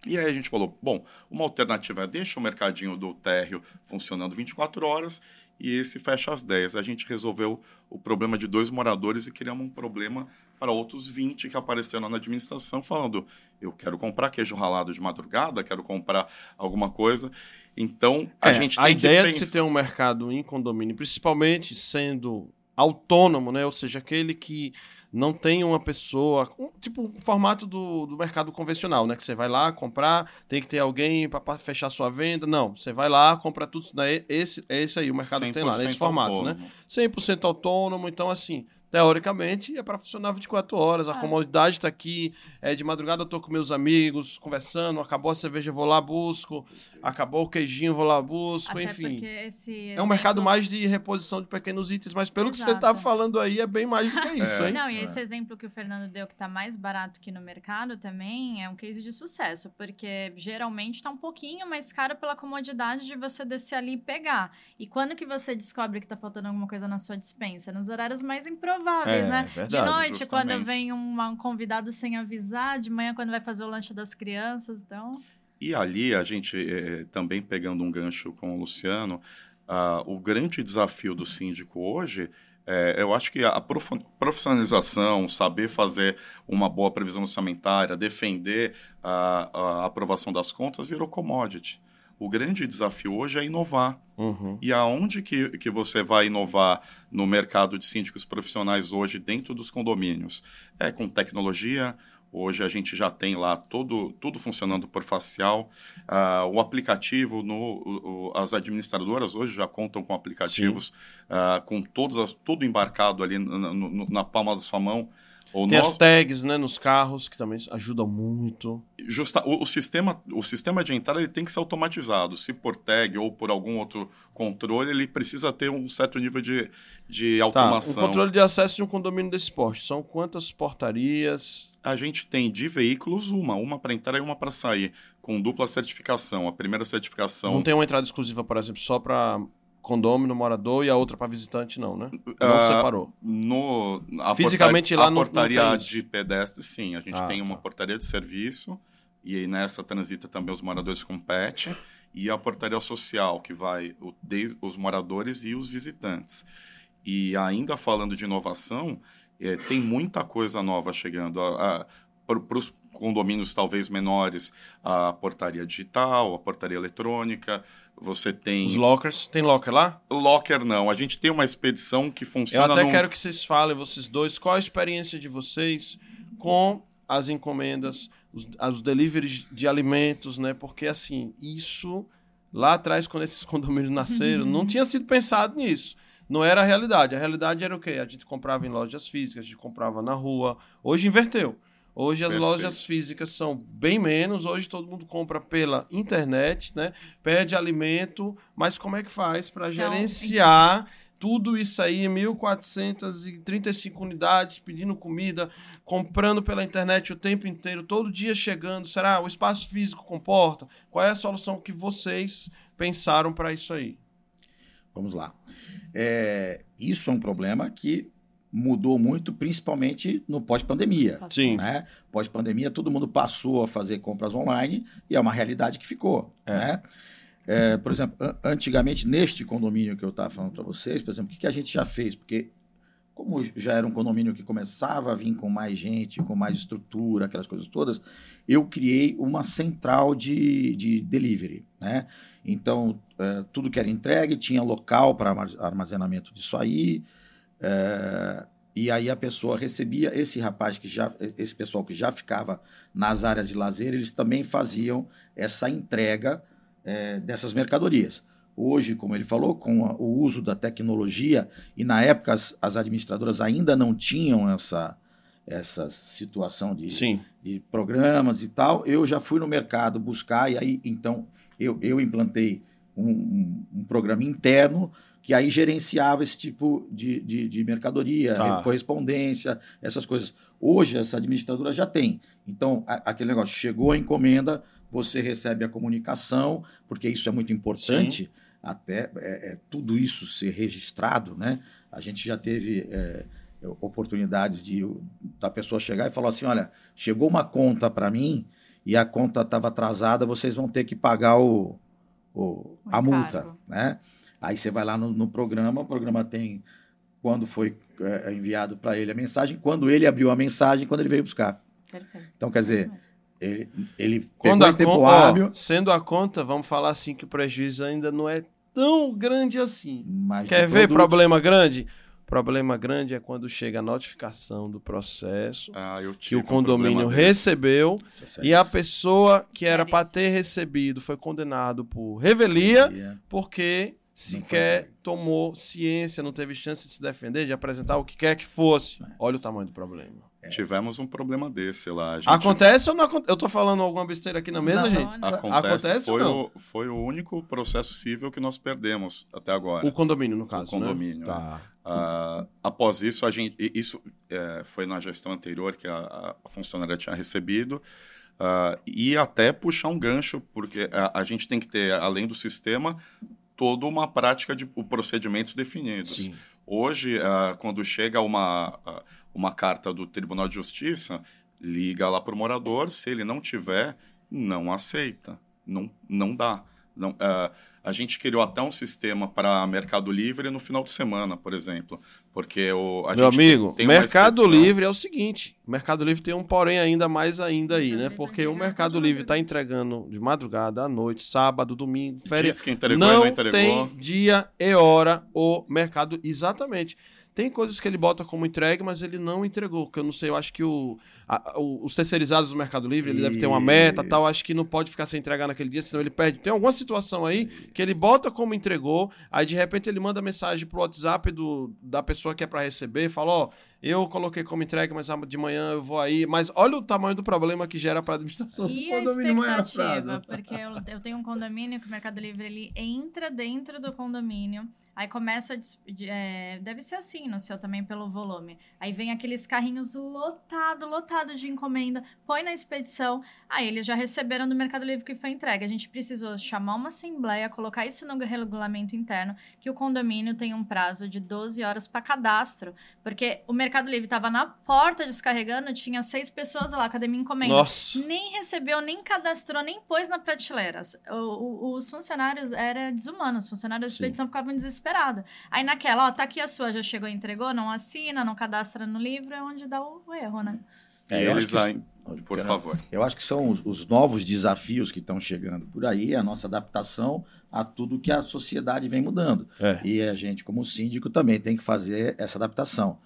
E aí a gente falou, bom, uma alternativa é deixa o mercadinho do térreo funcionando 24 horas e esse fecha às 10. A gente resolveu o problema de dois moradores e criamos um problema para outros 20 que apareceram na administração falando, eu quero comprar queijo ralado de madrugada, quero comprar alguma coisa. Então, a É, gente tem a ideia de se ter um mercado em condomínio, principalmente sendo autônomo, né? Ou seja, aquele que não tem uma pessoa, um- tipo o formato do, do mercado convencional, né? Que você vai lá comprar, tem que ter alguém para fechar sua venda. Não, você vai lá, compra tudo. Né? Esse, é esse aí o mercado tem lá, nesse 100% formato, né? autônomo. 100% autônomo, então assim, teoricamente é para funcionar 24 horas, a Ah. comodidade está aqui, é de madrugada eu tô com meus amigos conversando, acabou a cerveja eu vou lá busco, acabou o queijinho vou lá busco, Até enfim. porque esse É um mercado exemplo- mais de reposição de pequenos itens, mas pelo que você Exato. tá falando aí é bem mais do que isso, É. hein? Não, e esse exemplo que o Fernando deu, que tá mais barato que no mercado, também é um case de sucesso, porque geralmente tá um pouquinho mais caro pela comodidade de você descer ali e pegar. E quando que você descobre que tá faltando alguma coisa na sua dispensa? Nos horários mais improváveis, É, né? verdade, de noite, justamente. quando vem uma- um convidado sem avisar, de manhã, quando vai fazer o lanche das crianças, então. E ali, a gente, eh, também pegando um gancho com o Luciano, ah, o grande desafio do síndico hoje, eh, eu acho que a profissionalização, saber fazer uma boa previsão orçamentária, defender a, a aprovação das contas, virou commodity. O grande desafio hoje é inovar. Uhum. E aonde que, que você vai inovar no mercado de síndicos profissionais hoje dentro dos condomínios? É com tecnologia. Hoje a gente já tem lá todo, tudo funcionando por facial. Ah, o aplicativo, no, o- as administradoras hoje já contam com aplicativos, ah, com todas as, tudo embarcado ali na palma da sua mão. O Tem as tags, né, nos carros, que também ajudam muito. justa, o, o sistema, o sistema de entrada ele tem que ser automatizado. Se por tag ou por algum outro controle, ele precisa ter um certo nível de, de Tá, o automação. controle de acesso de um condomínio desse porte, são quantas portarias? A gente tem de veículos uma, uma para entrar e uma para sair, com dupla certificação. A primeira certificação Não tem uma entrada exclusiva, por exemplo, só para condomínio, morador e a outra para visitante, não, né? Não Ah, separou. no a Fisicamente portaria, lá a não- não portaria de pedestre, sim. A gente Ah, tem uma tá. portaria de serviço e aí nessa transita também os moradores com pet e a portaria social que vai o, de- os moradores e os visitantes. E ainda falando de inovação, eh, tem muita coisa nova chegando. Para os condomínios talvez menores, a portaria digital, a portaria eletrônica, você tem... Os lockers, tem locker lá? Locker não, a gente tem uma expedição que Eu funciona até num- quero que vocês falem, vocês dois, qual a experiência de vocês com as encomendas, os, os deliveries de alimentos, né? Porque, assim, isso lá atrás, quando esses condomínios nasceram, não tinha sido pensado nisso. Não era a realidade. A realidade era o quê? A gente comprava em lojas físicas, a gente comprava na rua. Hoje inverteu. Hoje as Perfeito. lojas físicas são bem menos. Hoje todo mundo compra pela internet, né? Pede alimento, mas como é que faz para Então, gerenciar tudo isso aí, 1.435 unidades, pedindo comida, comprando pela internet o tempo inteiro, todo dia chegando. Será o espaço físico comporta? Qual é a solução que vocês pensaram para isso aí? Vamos lá. É, isso é um problema que mudou muito, principalmente no pós-pandemia. Sim. Né? Pós-pandemia, todo mundo passou a fazer compras online e é uma realidade que ficou. Né? É, por exemplo, an- antigamente, neste condomínio que eu estava falando para vocês, por exemplo, o que, que a gente já fez? Porque, como já era um condomínio que começava a vir com mais gente, com mais estrutura, aquelas coisas todas, eu criei uma central de, de delivery. Né? Então, é, tudo que era entregue tinha local para armazenamento disso aí. É, e aí a pessoa recebia esse rapaz que já, esse pessoal que já ficava nas áreas de lazer, eles também faziam essa entrega é, dessas mercadorias. Hoje, como ele falou, com a- o uso da tecnologia, e na época as, as administradoras ainda não tinham essa, essa situação de, de programas e tal, eu já fui no mercado buscar, e aí então eu, eu implantei um, um, um programa interno que aí gerenciava esse tipo de, de, de mercadoria, Tá. correspondência, essas coisas. Hoje, essa administradora já tem. Então, a- aquele negócio, chegou a encomenda, você recebe a comunicação, porque isso é muito importante, até é, é, tudo isso ser registrado, né? A gente já teve é, oportunidades de da pessoa chegar e falar assim, olha, chegou uma conta para mim e a conta estava atrasada, vocês vão ter que pagar o, o- O a multa, né? Aí você vai lá no, no programa, o programa tem quando foi é, enviado para ele a mensagem, quando ele abriu a mensagem, quando ele veio buscar. Perfeito. Então, quer dizer, ele, ele Quando pegou a em tempo conta, ó, hábil, sendo a conta, vamos falar assim que o prejuízo ainda não é tão grande assim. mas Quer ver produtos- problema grande? Problema grande é quando chega a notificação do processo Ah, eu que o condomínio recebeu é e a pessoa que era para ter recebido foi condenado por revelia sério. porque sequer tomou ciência, não teve chance de se defender, de apresentar o que quer que fosse. Olha o tamanho do problema. Tivemos um problema desse lá. A gente- Acontece ou não acontece? Eu tô falando alguma besteira aqui na mesa, Não, gente? não. Acontece, Acontece ou foi, não? o, foi o único processo civil que nós perdemos até agora. O condomínio, no caso, condomínio, né? Tá. Ah, após isso, a gente, isso é, foi na gestão anterior que a, a funcionária tinha recebido. ah, e até puxar um gancho, porque a, a gente tem que ter, além do sistema, toda uma prática de procedimentos definidos. Sim. Hoje, ah, quando chega uma, ah, uma carta do Tribunal de Justiça, liga lá para o morador, se ele não tiver, não aceita, não, não dá. Não, ah, a gente criou até um sistema para Mercado Livre no final de semana, por exemplo, porque o, a Meu gente amigo, tem Mercado Livre é o seguinte: o Mercado Livre tem um porém ainda mais ainda aí, né? Porque o Mercado Livre está entregando de madrugada, à noite, sábado, domingo, férias. Diz que entregou e não não entregou. tem dia e hora o mercado exatamente. Tem coisas que ele bota como entregue, mas ele não entregou. Que eu não sei, eu acho que o, a- o- os terceirizados do Mercado Livre, ele deve ter uma meta tal. Isso. Acho que não pode ficar sem entregar naquele dia, senão ele perde. Tem alguma situação aí que ele bota como entregou, aí de repente ele manda mensagem pro WhatsApp do, da pessoa que é para receber, fala: Ó, eu coloquei como entregue, mas de manhã eu vou aí. Mas olha o tamanho do problema que gera para administração do E a condomínio expectativa, Prado. porque eu, eu tenho um condomínio que o Mercado Livre ele entra dentro do condomínio, aí começa a é, deve ser assim no seu também pelo volume. Aí vem aqueles carrinhos lotado, lotado de encomenda, põe na expedição, aí eles já receberam do Mercado Livre que foi entregue. A gente precisou chamar uma assembleia, colocar isso no regulamento interno, que o condomínio tem um prazo de 12 horas para cadastro, porque o Mercado Livre estava na porta descarregando, tinha seis pessoas lá, cadê minha encomenda? Nossa. nem recebeu, nem cadastrou, nem pôs na prateleira. O- o- os funcionários era desumano, os funcionários da Sim. expedição ficavam desesperados. Aí naquela, ó, tá aqui a sua, já chegou e entregou, não assina, não cadastra no livro, é onde dá o, erro, né? É, eu acho eles que isso- aí, por favor. Eu acho que são os, os novos desafios que estão chegando por aí, a nossa adaptação a tudo que a sociedade vem mudando. É. E a gente, como síndico, também tem que fazer essa adaptação.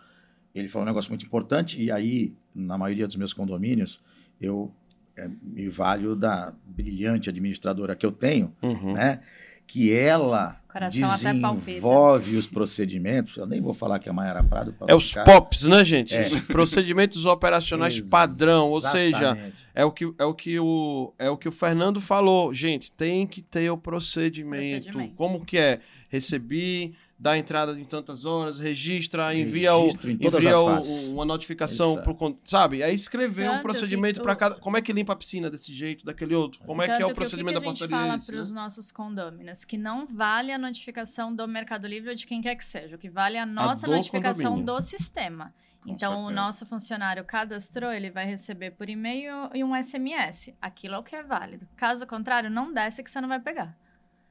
Ele falou um negócio muito importante, e aí, na maioria dos meus condomínios, eu eh, me valho da brilhante administradora que eu tenho, Uhum. né? Que ela Coração desenvolve os procedimentos. Eu nem vou falar que é a Mayara Prado. pra É os ficar- POPs, né, gente? É. Os procedimentos operacionais padrão, ou seja, é o que é o que o é o que o Fernando falou, gente, tem que ter o procedimento. Procedimento. Como que é? Recebi, dá entrada em tantas horas, registra, envia o envia o- uma notificação pro con- sabe? Aí escrever um Tanto procedimento que para o- cada, como é que limpa a piscina desse jeito, daquele outro? Como é que é Tanto o procedimento o da que, que a gente portaria? fala para os né? nossos condôminos? Que não vale a notificação do Mercado Livre ou de quem quer que seja. O que vale é a nossa do notificação condomínio. do sistema. Com então, o certeza. nosso funcionário cadastrou, ele vai receber por e-mail e um SMS. Aquilo é o que é válido. Caso contrário, não desce que você não vai pegar.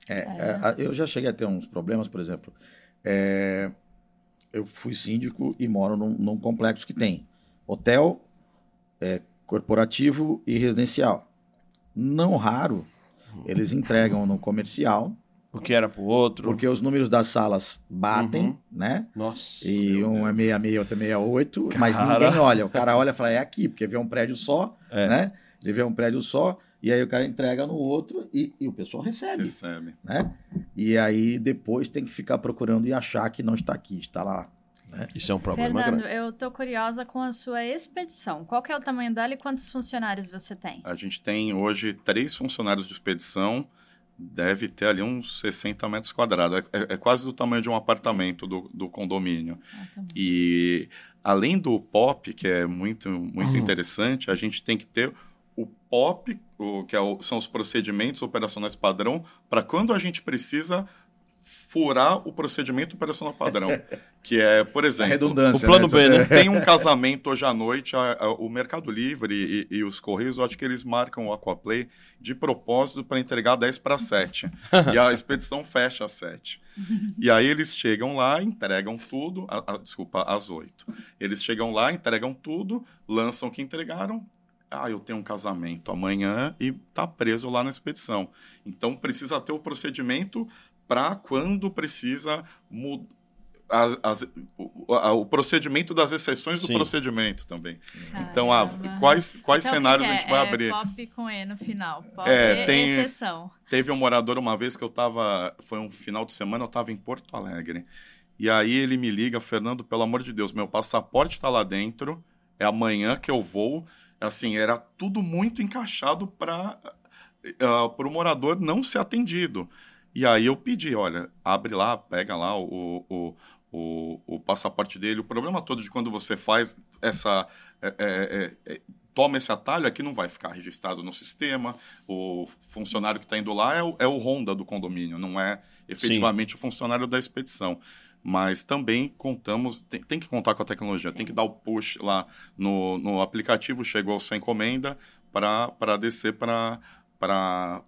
É, É. é, a- eu já cheguei a ter uns problemas, por exemplo. É, eu fui síndico e moro num, num complexo que tem hotel, é, corporativo e residencial. Não raro, eles entregam no comercial, O que era pro outro? porque os números das salas batem, Uhum. né? Nossa. E um é 66, outro é 68, mas Cara. ninguém olha. O cara olha e fala, é aqui, porque vê um prédio só, É. né? Ele vê um prédio só, e aí o cara entrega no outro e, e o pessoal recebe Recebe. né? E aí depois tem que ficar procurando e achar que não está aqui, está lá. Isso é um problema Fernando, grande. eu tô curiosa com a sua expedição. Qual que é o tamanho dela e quantos funcionários você tem? A gente tem hoje três funcionários de expedição, deve ter ali uns 60 metros quadrados. É, é, é quase do tamanho de um apartamento do, do condomínio. Ah. E além do POP, que é muito, muito Uhum. interessante, a gente tem que ter o POP, o, que é o- são os procedimentos operacionais padrão, para quando a gente precisa furar o procedimento operacional padrão. que é, por A exemplo, redundância. O plano né? B, né? tem um casamento hoje à noite, a- a- o Mercado Livre e, e os Correios, eu acho que eles marcam o Aquaplay de propósito para entregar 10 para 7. e a expedição fecha às 7. E aí eles chegam lá, entregam tudo, a- a- desculpa, às 8. Eles chegam lá, entregam tudo, lançam o que entregaram. Ah, eu tenho um casamento amanhã e tá preso lá na expedição. Então precisa ter o procedimento para quando precisa mudar. o, a- o procedimento das exceções do Sim. procedimento também. Então, ah, Caramba. quais, quais Então, o que cenários que a é? gente vai é abrir? Pop com E no final. Pop É, tem- exceção. Teve um morador uma vez que eu tava. Foi um final de semana, eu tava em Porto Alegre. E aí ele me liga, Fernando, pelo amor de Deus, meu passaporte tá lá dentro, é amanhã que eu vou. Assim, era tudo muito encaixado para o morador não ser atendido. E aí eu pedi, olha, abre lá, pega lá o, o, o, o passaporte dele. O problema todo de quando você faz essa. é, é, é, é, toma esse atalho é que não vai ficar registrado no sistema. O funcionário que está indo lá é o, é o Honda do condomínio, não é efetivamente o funcionário da expedição. Mas também contamos, tem, tem que contar com a tecnologia, tem que dar o push lá no, no aplicativo, chegou a sua encomenda para descer para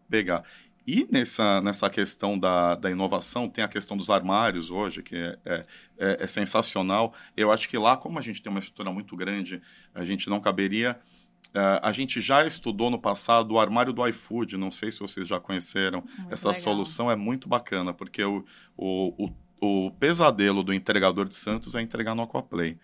pegar. E nessa, nessa questão da, da inovação, tem a questão dos armários hoje, que é, é, é- é sensacional. Eu acho que lá, como a gente tem uma estrutura muito grande, a gente não caberia. Eh, a gente já estudou no passado o armário do iFood, não sei se vocês já conheceram. Muito Essa legal. solução é muito bacana, porque o, o, o, o pesadelo do entregador de Santos é entregar no Aquaplay.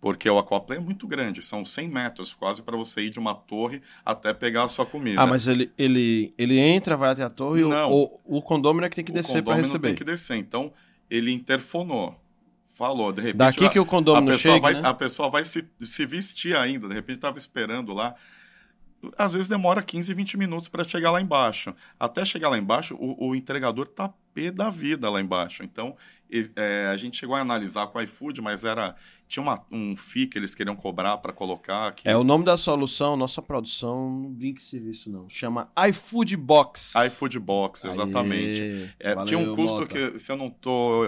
Porque o Aquaplay é muito grande, são 100 metros quase para você ir de uma torre até pegar a sua comida. Ah, mas ele, ele, ele entra, vai até a torre e o, Não. o, o condômino é que tem que o descer para receber. tem que descer. Então, ele interfonou, falou, de repente... Daqui a- que o a condômino pessoa chega, vai, né? a pessoa vai se, se vestir ainda, de repente estava esperando lá. Às vezes demora 15, 20 minutos para chegar lá embaixo. Até chegar lá embaixo, o, o entregador tá pé da vida lá embaixo. Então, é, a gente chegou a analisar com o iFood, mas era tinha uma, um FII que eles queriam cobrar para colocar. Que, É o nome da solução, nossa produção, não brinque serviço não. Chama iFood Box. iFood Box, exatamente. Aê, É, valeu, tinha um custo que, se eu não estou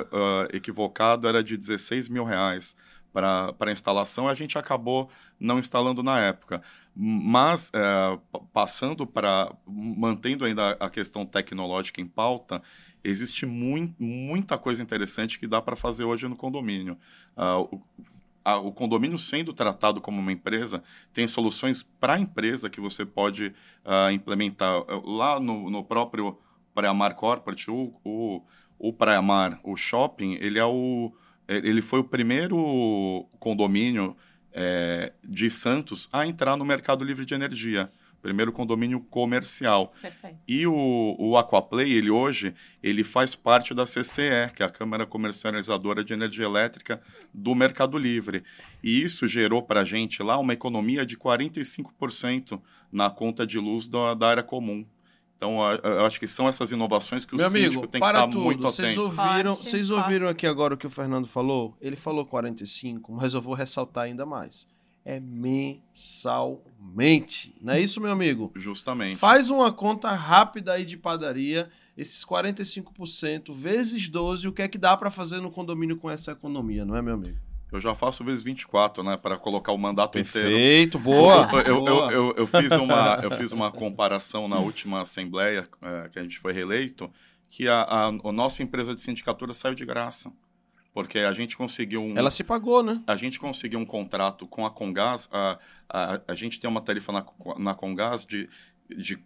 equivocado, era de 16 mil reais para a instalação. A gente acabou não instalando na época. Mas, é, pa- passando para. mantendo ainda a questão tecnológica em pauta, existe mui- muita coisa interessante que dá para fazer hoje no condomínio. Ah, o, a- o condomínio sendo tratado como uma empresa, tem soluções para a empresa que você pode ah, implementar. Lá no, no próprio Praia Mar Corporate, o, o, o Praia Mar, o shopping, ele é o ele foi o primeiro condomínio eh, de Santos a entrar no mercado livre de energia, primeiro condomínio comercial. Perfeito. E o, o Aquaplay, ele hoje, ele faz parte da CCE, que é a Câmara Comercializadora de Energia Elétrica do Mercado Livre. E isso gerou para a gente lá uma economia de 45% na conta de luz da, da área comum. Então, eu acho que são essas inovações que o Meu síndico amigo, tem que para estar tudo. muito Vocês atento. ouviram, Pode, vocês pode. ouviram aqui agora o que o Fernando falou? Ele falou 45, mas eu vou ressaltar ainda mais. É mensalmente. Não é isso, meu amigo? Justamente. Faz uma conta rápida aí de padaria, esses 45% vezes 12, o que é que dá para fazer no condomínio com essa economia, não é, meu amigo? Eu já faço vezes 24, né? Para colocar o mandato inteiro. Perfeito, boa. Eu, eu, boa. eu, eu, eu fiz uma, eu fiz uma comparação na última assembleia eh, que a gente foi reeleito, que a, a, a nossa empresa de sindicatura saiu de graça. Porque a gente conseguiu um, Ela se pagou, né? a gente conseguiu um contrato com a Congás, a, a, a gente tem uma tarifa na, na Congás de, de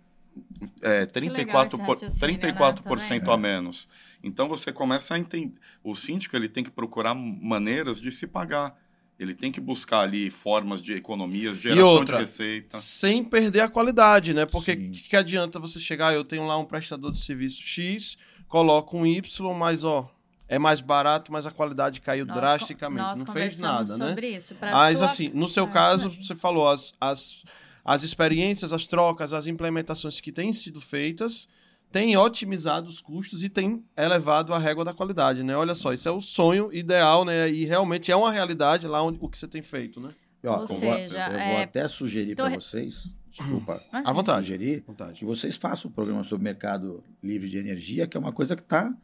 é, 34%, esse por, raciocínio, né? 34% Tá a menos. Então você começa a entender. O síndico ele tem que procurar maneiras de se pagar. Ele tem que buscar ali formas de economias, geração outra, de receita. Sem perder a qualidade, né? Porque Sim. que, que adianta você chegar, eu tenho lá um prestador de serviço X, coloco um Y, mas ó, é mais barato, mas a qualidade caiu Nós drasticamente. Nós não fez nada, né? sobre isso. Pra Mas sua- assim, no seu Ah, caso, você falou as, as, as experiências, as trocas, as implementações que têm sido feitas tem otimizado os custos e tem elevado a régua da qualidade, né? Olha só, isso é o sonho ideal, né? E realmente é uma realidade lá onde, o que você tem feito, né? Ou eu vou- seja, eu vou é- até sugerir tô para vocês, desculpa, À vontade. sugerir Vontade. que vocês façam um programa sobre mercado livre de energia, que é uma coisa que está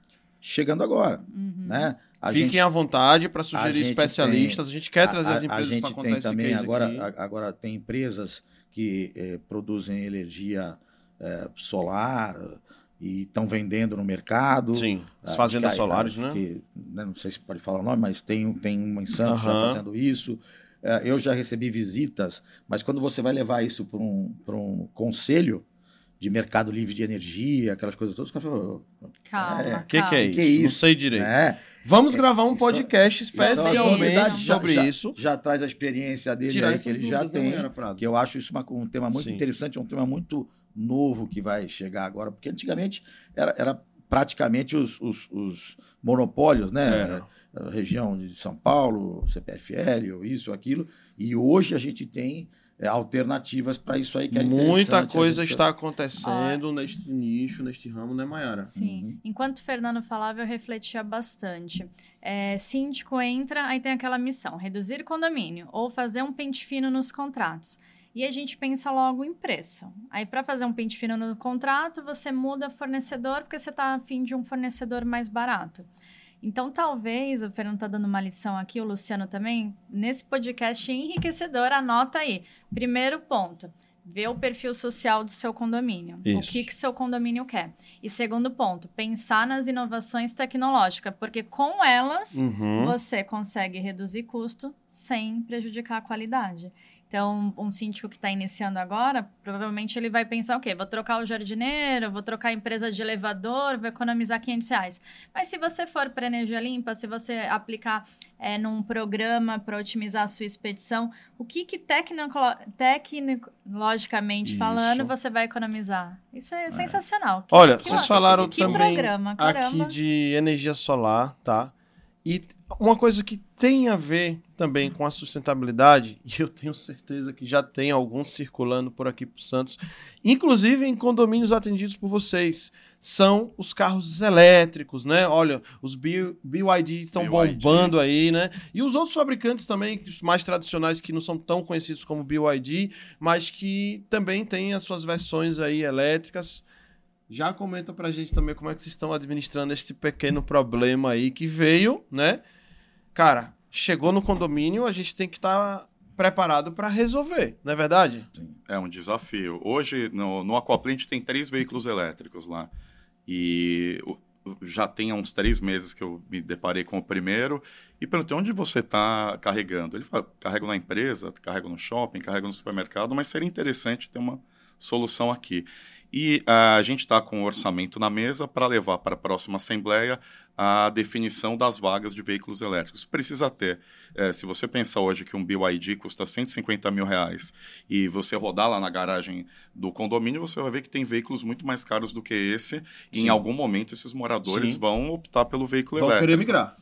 chegando agora, Uhum. né? A Fiquem gente, à vontade para a sugerir gente especialistas. a gente quer trazer a, as a empresas para gente contar tem também agora, aqui. a- agora tem empresas que eh, produzem energia eh, solar e estão vendendo no mercado. Sim, as Ah, fazendas acho que- solares, acho né? que, né, não sei se pode falar o nome, mas tem, tem uma em Santos já Aham. fazendo isso. Eh, eu já recebi visitas, mas quando você vai levar isso para um, pra um conselho de mercado livre de energia, aquelas coisas todas, os caras falam, Calma, É. O que, que é isso? Que é Não isso? sei direito. né? Vamos gravar um isso- podcast isso as especialmente já- sobre já- isso. Já traz a experiência dele Tirar aí, que ele já tem. Que eu acho isso uma- um tema muito Sim. interessante, é um tema muito novo que vai chegar agora, porque antigamente era, era praticamente os, os- os monopólios, né? A região de São Paulo, CPFL, ou isso, ou aquilo, e hoje a gente tem é, alternativas para isso aí que é Muita coisa gente- está acontecendo neste nicho, neste ramo, né, Mayara? Sim. Uhum. Enquanto o Fernando falava, eu refletia bastante. É, síndico entra, aí tem aquela missão: reduzir condomínio ou fazer um pente fino nos contratos. E a gente pensa logo em preço. Aí, para fazer um pente fino no contrato, você muda fornecedor porque você está afim de um fornecedor mais barato. Então, talvez, o Fernando está dando uma lição aqui, o Luciano também, nesse podcast enriquecedor, anota aí. Primeiro ponto, ver o perfil social do seu condomínio. O Isso. que que seu condomínio quer. E segundo ponto, pensar nas inovações tecnológicas, porque com elas Uhum. você consegue reduzir custo sem prejudicar a qualidade. Então, um síndico que está iniciando agora, provavelmente ele vai pensar o quê? Vou trocar o jardineiro, vou trocar a empresa de elevador, vou economizar 500 reais. Mas se você for para energia limpa, se você aplicar é, num programa para otimizar a sua expedição, o que, que tecnologicamente Isso. falando você vai economizar? Isso é, sensacional. Que- Olha, que vocês ó- falaram que também programa, aqui de energia solar, tá? E uma coisa que tem a ver também com a sustentabilidade, e eu tenho certeza que já tem alguns circulando por aqui por Santos, inclusive em condomínios atendidos por vocês, são os carros elétricos, né? Olha, os BYD estão bombando aí, né? E os outros fabricantes também, os mais tradicionais, que não são tão conhecidos como BYD, mas que também têm as suas versões aí elétricas. Já comenta pra gente também como é que vocês estão administrando este pequeno problema aí que veio, né? Cara, chegou no condomínio, a gente tem que estar preparado para resolver, não é verdade? É um desafio. Hoje, no, no Aquaplay, a gente tem três veículos elétricos lá. E já tem uns três meses que eu me deparei com o primeiro e perguntei onde você está carregando. Ele fala, carrego na empresa, carrego no shopping, carrego no supermercado, mas seria interessante ter uma solução aqui. E ah, a gente está com o orçamento na mesa para levar para a próxima Assembleia a definição das vagas de veículos elétricos. Precisa ter. eh, se você pensar hoje que um BYD custa 150 mil reais e você rodar lá na garagem do condomínio, você vai ver que tem veículos muito mais caros do que esse. E Sim. em algum momento esses moradores Sim. vão optar pelo veículo Vão elétrico. querer migrar.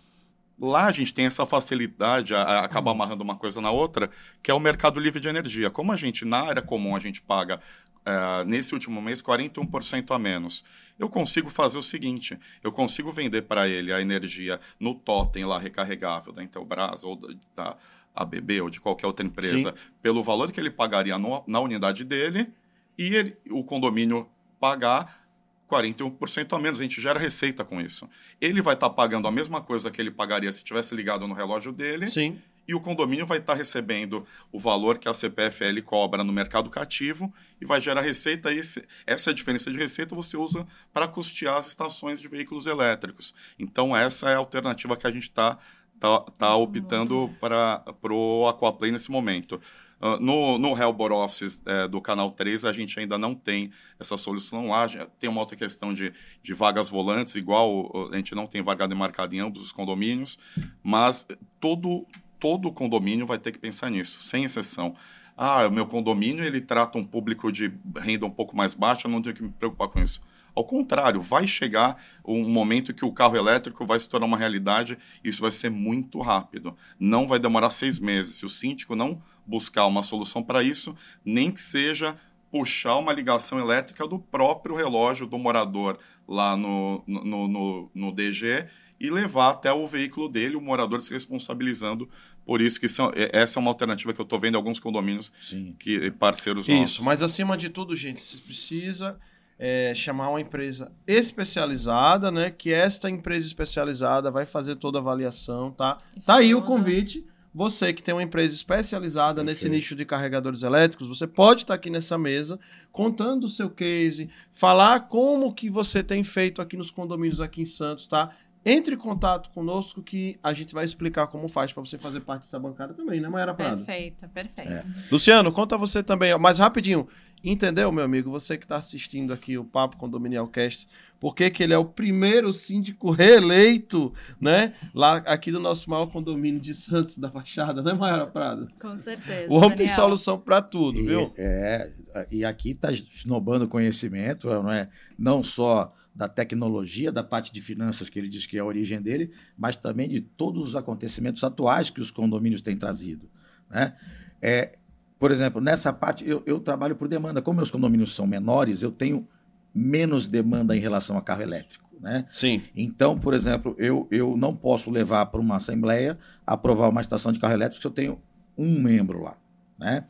Lá a gente tem essa facilidade, a, a acaba amarrando uma coisa na outra, que é o mercado livre de energia. Como a gente, na área comum, a gente paga, eh, nesse último mês, 41% a menos. Eu consigo fazer o seguinte, eu consigo vender para ele a energia no totem lá recarregável da Intelbras ou da, ABB ou de qualquer outra empresa, pelo valor que ele pagaria no- na unidade dele, e ele- o condomínio pagar 41% a menos. A gente gera receita com isso. Ele vai estar pagando a mesma coisa que ele pagaria se tivesse ligado no relógio dele, Sim. E o condomínio vai estar recebendo o valor que a CPFL cobra no mercado cativo e vai gerar receita. Esse, essa é diferença de receita você usa para custear as estações de veículos elétricos. Então, essa é a alternativa que a gente está tá, tá optando para o Aquaplay nesse momento. Ah, no, no Hellbor Office eh, do Canal 3, a gente ainda não tem essa solução lá. Tem uma outra questão de, de vagas volantes, igual uh, a gente não tem vaga demarcada em ambos os condomínios, mas todo, todo condomínio vai ter que pensar nisso, sem exceção. Ah, o meu condomínio ele trata um público de renda um pouco mais baixa, eu não tenho que me preocupar com isso. Ao contrário, vai chegar um momento que o carro elétrico vai se tornar uma realidade e isso vai ser muito rápido. Não vai demorar seis meses. Se o síndico não buscar uma solução para isso, nem que seja puxar uma ligação elétrica do próprio relógio do morador lá no, no, no, no DG e levar até o veículo dele, o morador se responsabilizando por isso que são, é, essa é uma alternativa que eu estou vendo em alguns condomínios Sim. que parceiros Isso, nossos. mas acima de tudo, gente, você precisa é, chamar uma empresa especializada, né? Que esta empresa especializada vai fazer toda a avaliação, tá? Tá aí o Estuda. convite. Você que tem uma empresa especializada nesse nicho de carregadores elétricos, você pode estar aqui nessa mesa contando o seu case, falar como que você tem feito aqui nos condomínios aqui em Santos, tá? Entre em contato conosco que a gente vai explicar como faz para você fazer parte dessa bancada também, né, Mayara Prado? Perfeito, perfeito. É. Luciano, conta você também, ó, mas rapidinho. Entendeu, meu amigo? Você que está assistindo aqui o Papo Condominial Cast, por que que ele é o primeiro síndico reeleito, né? Lá aqui do nosso maior condomínio de Santos da Baixada, né, Mayara Prado? Com certeza. O homem tem Daniel. solução para tudo, E, viu? É, e aqui está esnobando conhecimento, não é? Não só da tecnologia, da parte de finanças que ele diz que é a origem dele, mas também de todos os acontecimentos atuais que os condomínios têm trazido. Né? É, por exemplo, nessa parte, eu, eu trabalho por demanda. Como meus condomínios são menores, eu tenho menos demanda em relação a carro elétrico. Né? Sim. Então, por exemplo, eu, eu não posso levar para uma assembleia aprovar uma estação de carro elétrico se eu tenho um membro lá. Né?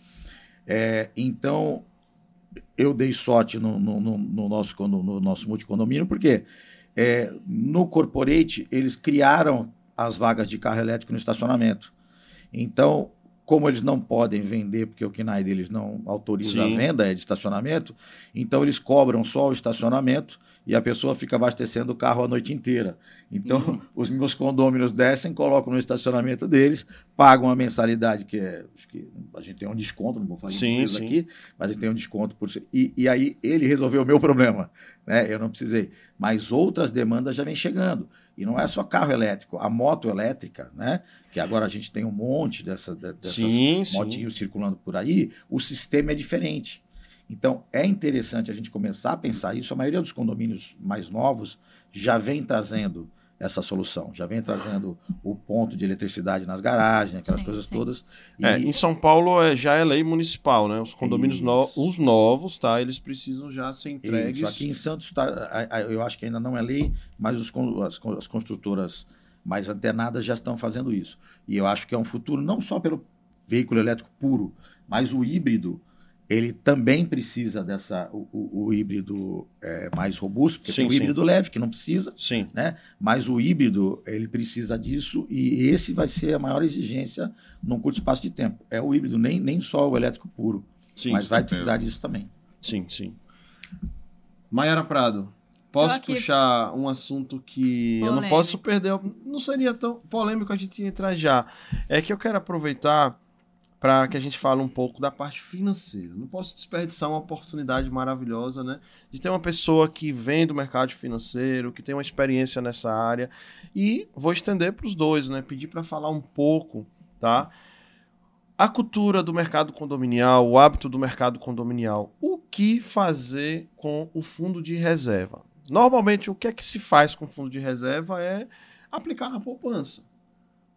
É, então, eu dei sorte no, no, no- no nosso, no nosso multicondomínio, porque é, no corporate eles criaram as vagas de carro elétrico no estacionamento. Então, como eles não podem vender, porque o KNAI deles não autoriza Sim. a venda é de estacionamento, então eles cobram só o estacionamento e a pessoa fica abastecendo o carro a noite inteira. Então, Uhum. os meus condôminos descem, colocam no estacionamento deles, pagam a mensalidade, que é. Acho que a gente tem um desconto, não vou falar Sim, números sim. aqui, mas a gente tem um desconto por. E, e aí ele resolveu o meu problema. Né? Eu não precisei. Mas outras demandas já vêm chegando. E não é só carro elétrico, a moto elétrica, né? Que agora a gente tem um monte dessas, de- dessas Sim, sim. motinhos circulando por aí, o sistema é diferente. Então, é interessante a gente começar a pensar isso. A maioria dos condomínios mais novos já vem trazendo essa solução, já vem trazendo o ponto de eletricidade nas garagens, aquelas Sim, coisas sim. todas. E, É, em São Paulo é, já é lei municipal, né? Os condomínios no- os novos, tá? Eles precisam já ser entregues. Isso. Aqui em Santos, tá, eu acho que ainda não é lei, mas os as, as construtoras mais antenadas já estão fazendo isso. E eu acho que é um futuro não só pelo veículo elétrico puro, mas o híbrido, ele também precisa dessa, o, o- o híbrido é, mais robusto, porque Sim, tem o sim. híbrido leve, que não precisa, Sim. né? mas o híbrido, ele precisa disso e esse vai ser a maior exigência num curto espaço de tempo. É o híbrido, nem, nem só o elétrico puro, Sim. mas vai precisar disso também. Sim, sim. Mayara Prado, posso puxar um assunto que eu não Polêmico. posso perder. Não seria tão polêmico a gente entrar já. É que eu quero aproveitar para que a gente fale um pouco da parte financeira. Não posso desperdiçar uma oportunidade maravilhosa, né? De ter uma pessoa que vem do mercado financeiro, que tem uma experiência nessa área. E vou estender para os dois, né? Pedir para falar um pouco, tá? A cultura do mercado condominial, o hábito do mercado condominial. O que fazer com o fundo de reserva? Normalmente, o que é que se faz com o fundo de reserva é aplicar na poupança.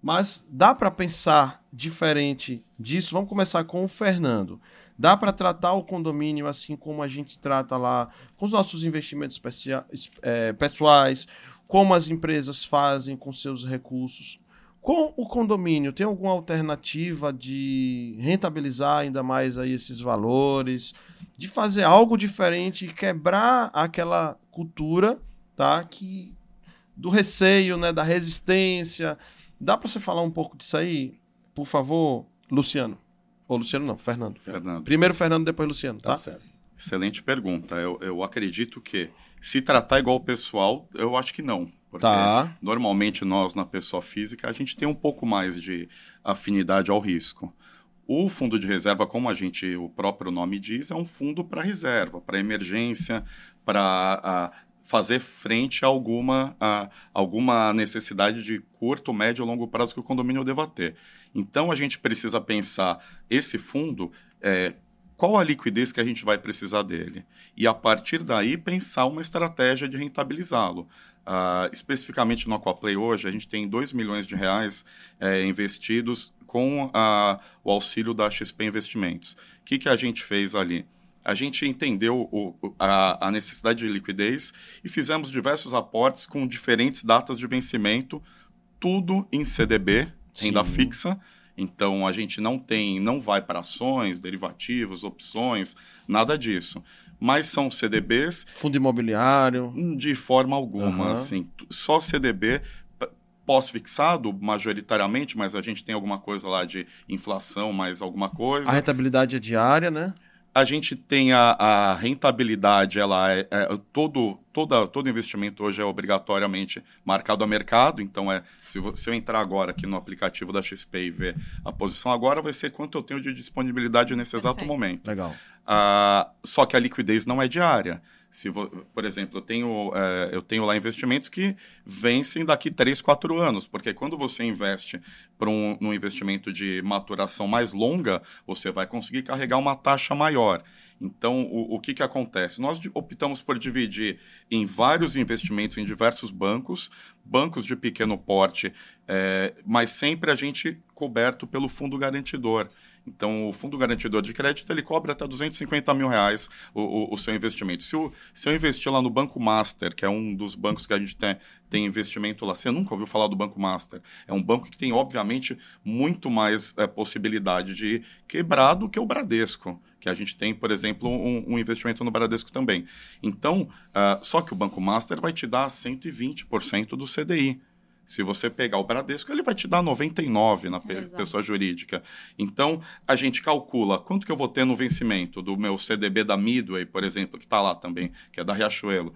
Mas dá para pensar diferente disso? Vamos começar com o Fernando. Dá para tratar o condomínio assim como a gente trata lá com os nossos investimentos eh, pessoais, como as empresas fazem com seus recursos. Com o condomínio, tem alguma alternativa de rentabilizar ainda mais aí esses valores, de fazer algo diferente e quebrar aquela cultura, tá? Que do receio, né, da resistência. Dá para você falar um pouco disso aí, por favor, Luciano? Ou Luciano não, Fernando. Fernando. Primeiro Fernando, depois Luciano, tá? certo. Excelente pergunta. Eu, eu acredito que se tratar igual o pessoal, eu acho que não. Porque Tá. normalmente nós, na pessoa física, a gente tem um pouco mais de afinidade ao risco. O fundo de reserva, como a gente, o próprio nome diz, é um fundo para reserva, para emergência, para fazer frente a alguma, a alguma necessidade de curto, médio ou longo prazo que o condomínio deva ter. Então a gente precisa pensar esse fundo, é, qual a liquidez que a gente vai precisar dele? E a partir daí pensar uma estratégia de rentabilizá-lo. Ah, especificamente no Aquaplay hoje, a gente tem 2 milhões de reais é, investidos com ah, o auxílio da XP Investimentos. O que, que a gente fez ali? A gente entendeu o, a, a, necessidade de liquidez e fizemos diversos aportes com diferentes datas de vencimento, tudo em CDB, renda Sim. fixa. Então a gente não tem, não vai para ações, derivativos, opções, nada disso. Mas são CDBs. Fundo imobiliário. De forma alguma, uhum. assim. Só CDB pós-fixado, majoritariamente, mas a gente tem alguma coisa lá de inflação, mais alguma coisa. A rentabilidade é diária, né? A gente tem a, a rentabilidade, ela é, é, todo, toda, todo investimento hoje é obrigatoriamente marcado a mercado, então é se, se eu entrar agora aqui no aplicativo da XP e ver a posição agora, vai ser quanto eu tenho de disponibilidade nesse exato Perfeito. momento. Legal. Ah, só que a liquidez não é diária. Se por exemplo, eu tenho, é, eu tenho lá investimentos que vencem daqui 3, 4 anos, porque quando você investe para um, um investimento de maturação mais longa, você vai conseguir carregar uma taxa maior. Então, o, o que, que acontece? Nós optamos por dividir em vários investimentos em diversos bancos, bancos de pequeno porte, é, mas sempre a gente coberto pelo fundo garantidor. Então, o fundo garantidor de crédito ele cobra até 250 mil reais o, o, o seu investimento. Se, o, se eu investir lá no Banco Master, que é um dos bancos que a gente tem, tem investimento lá, você nunca ouviu falar do Banco Master. É um banco que tem, obviamente, muito mais é, possibilidade de quebrar do que o Bradesco que a gente tem, por exemplo, um, um investimento no Bradesco também. Então, uh, só que o Banco Master vai te dar 120% do CDI. Se você pegar o Bradesco, ele vai te dar 99 na pe pessoa jurídica. Então, a gente calcula quanto que eu vou ter no vencimento do meu CDB da Midway, por exemplo, que está lá também, que é da Riachuelo.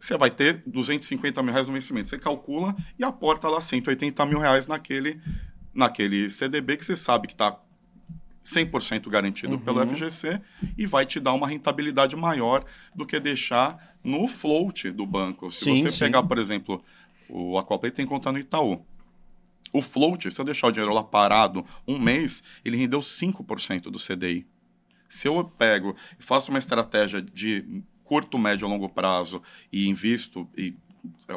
Você vai ter 250 mil reais no vencimento. Você calcula e aporta lá 180 mil reais naquele, naquele CDB que você sabe que está 100% garantido uhum. pelo FGC e vai te dar uma rentabilidade maior do que deixar no float do banco. Se sim, você sim. pegar, por exemplo, o Aquaplay tem conta no Itaú. O float, se eu deixar o dinheiro lá parado um mês, ele rendeu 5% do CDI. Se eu pego e faço uma estratégia de curto, médio e longo prazo e invisto, e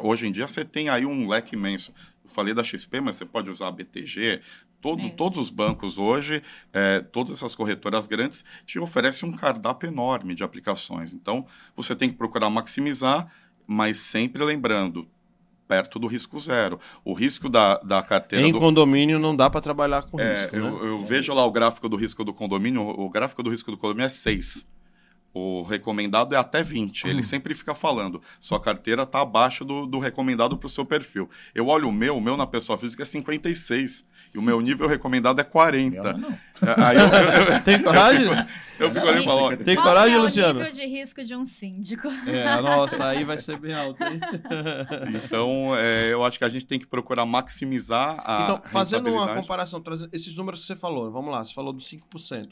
hoje em dia você tem aí um leque imenso. Eu falei da XP, mas você pode usar a BTG, Todo, todos os bancos hoje, é, todas essas corretoras grandes, te oferecem um cardápio enorme de aplicações. Então, você tem que procurar maximizar, mas sempre lembrando, perto do risco zero. O risco da, da carteira. Em do... condomínio não dá para trabalhar com é, risco. Eu, né? eu vejo lá o gráfico do risco do condomínio, o gráfico do risco do condomínio é 6. O recomendado é até 20. Ele hum. sempre fica falando. Sua carteira está abaixo do, do recomendado para o seu perfil. Eu olho o meu, o meu na pessoa física é 56. E o meu nível recomendado é 40. Não, não. É, aí eu, eu, Tem coragem? Eu fico, ali falando. Tem coragem, é Luciano? o nível de risco de um síndico. É, nossa, aí vai ser bem alto, hein? Então, é, eu acho que a gente tem que procurar maximizar a. Então, fazendo uma comparação, esses números que você falou, vamos lá, você falou dos 5%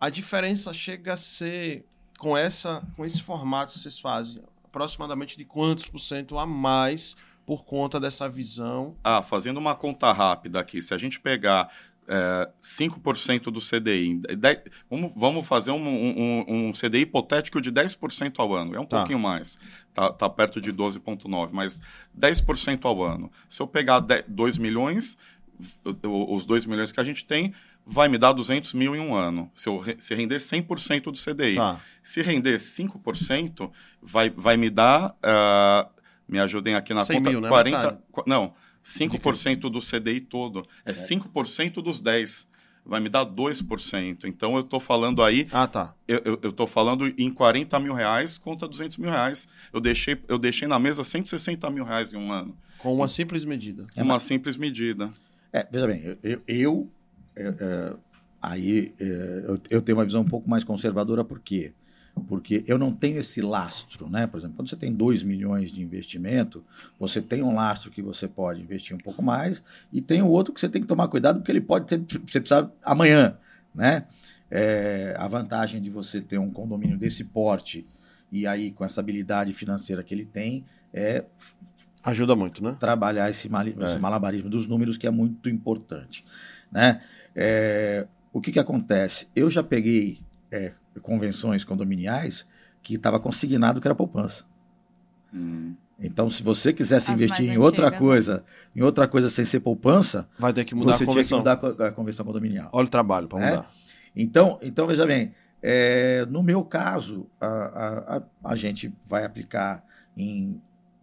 a diferença chega a ser com essa com esse formato que vocês fazem aproximadamente de quantos por cento a mais por conta dessa visão? Ah, fazendo uma conta rápida aqui, se a gente pegar é, 5% do CDI, 10, vamos, vamos fazer um, um, um, CDI hipotético de 10% ao ano, é um tá. pouquinho mais, tá, tá perto de 12,9%, mas 10% ao ano. Se eu pegar 10, 2 milhões, os 2 milhões que a gente tem, vai me dar 200 mil em um ano. Se, eu, se render 100% do CDI. Tá. Se render 5%, vai, vai me dar. Uh, me ajudem aqui na conta. Mil, né? 40, não, 5% do CDI todo. É, é. 5% dos 10 vai me dar 2%. Então eu estou falando aí. Ah, tá. Eu estou falando em 40 mil reais contra 200 mil reais. Eu deixei, eu deixei na mesa 160 mil reais em um ano. Com uma simples medida. É uma simples medida. É, veja bem, eu, eu é, é, aí é, eu, eu, tenho uma visão um pouco mais conservadora, por quê? Porque eu não tenho esse lastro, né? Por exemplo, quando você tem 2 milhões de investimento, você tem um lastro que você pode investir um pouco mais e tem o outro que você tem que tomar cuidado porque ele pode ter, você precisa amanhã, né? É, a vantagem de você ter um condomínio desse porte e aí com essa habilidade financeira que ele tem é ajuda muito, né? Trabalhar esse, mal, esse é. malabarismo dos números que é muito importante, né? É, o que, que acontece? Eu já peguei é, convenções condominiais que estava consignado que era poupança. Hum. Então, se você quisesse As investir em outra né? coisa, em outra coisa sem ser poupança, vai ter que mudar você a convenção. tinha que mudar a convenção condominial. Olha o trabalho para é? mudar. Então, então, veja bem, É, no meu caso, a, a, a, gente vai aplicar em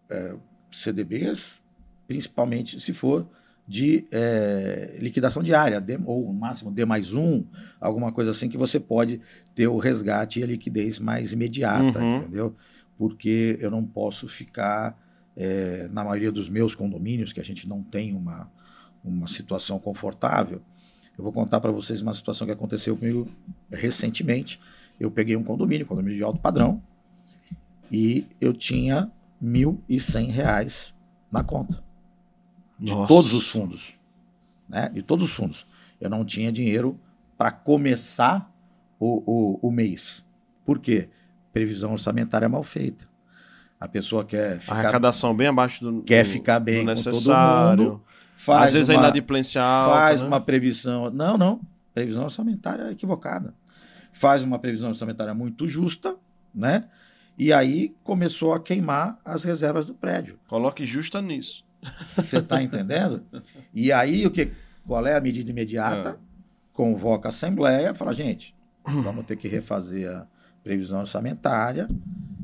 é, CDBs, principalmente se for de é, liquidação diária, D, ou no máximo D mais um, alguma coisa assim que você pode ter o resgate e a liquidez mais imediata, uhum. entendeu? Porque eu não posso ficar, é, na maioria dos meus condomínios, que a gente não tem uma, uma situação confortável, eu vou contar para vocês uma situação que aconteceu comigo recentemente. Eu peguei um condomínio, condomínio de alto padrão, e eu tinha R$ 1.100 na conta. De Nossa. todos os fundos. Né? De todos os fundos. Eu não tinha dinheiro para começar o, o, o mês. Por quê? Previsão orçamentária mal feita. A pessoa quer ficar. Arrecadação bem abaixo do. Quer do, ficar bem com todo mundo. Faz Às vezes uma, a inadimplência alta, Faz né? uma previsão. Não, não. Previsão orçamentária equivocada. Faz uma previsão orçamentária muito justa, né? E aí começou a queimar as reservas do prédio. Coloque justa nisso. Você está entendendo? E aí o que? Qual é a medida imediata? É. Convoca a assembleia, fala gente, vamos ter que refazer a previsão orçamentária.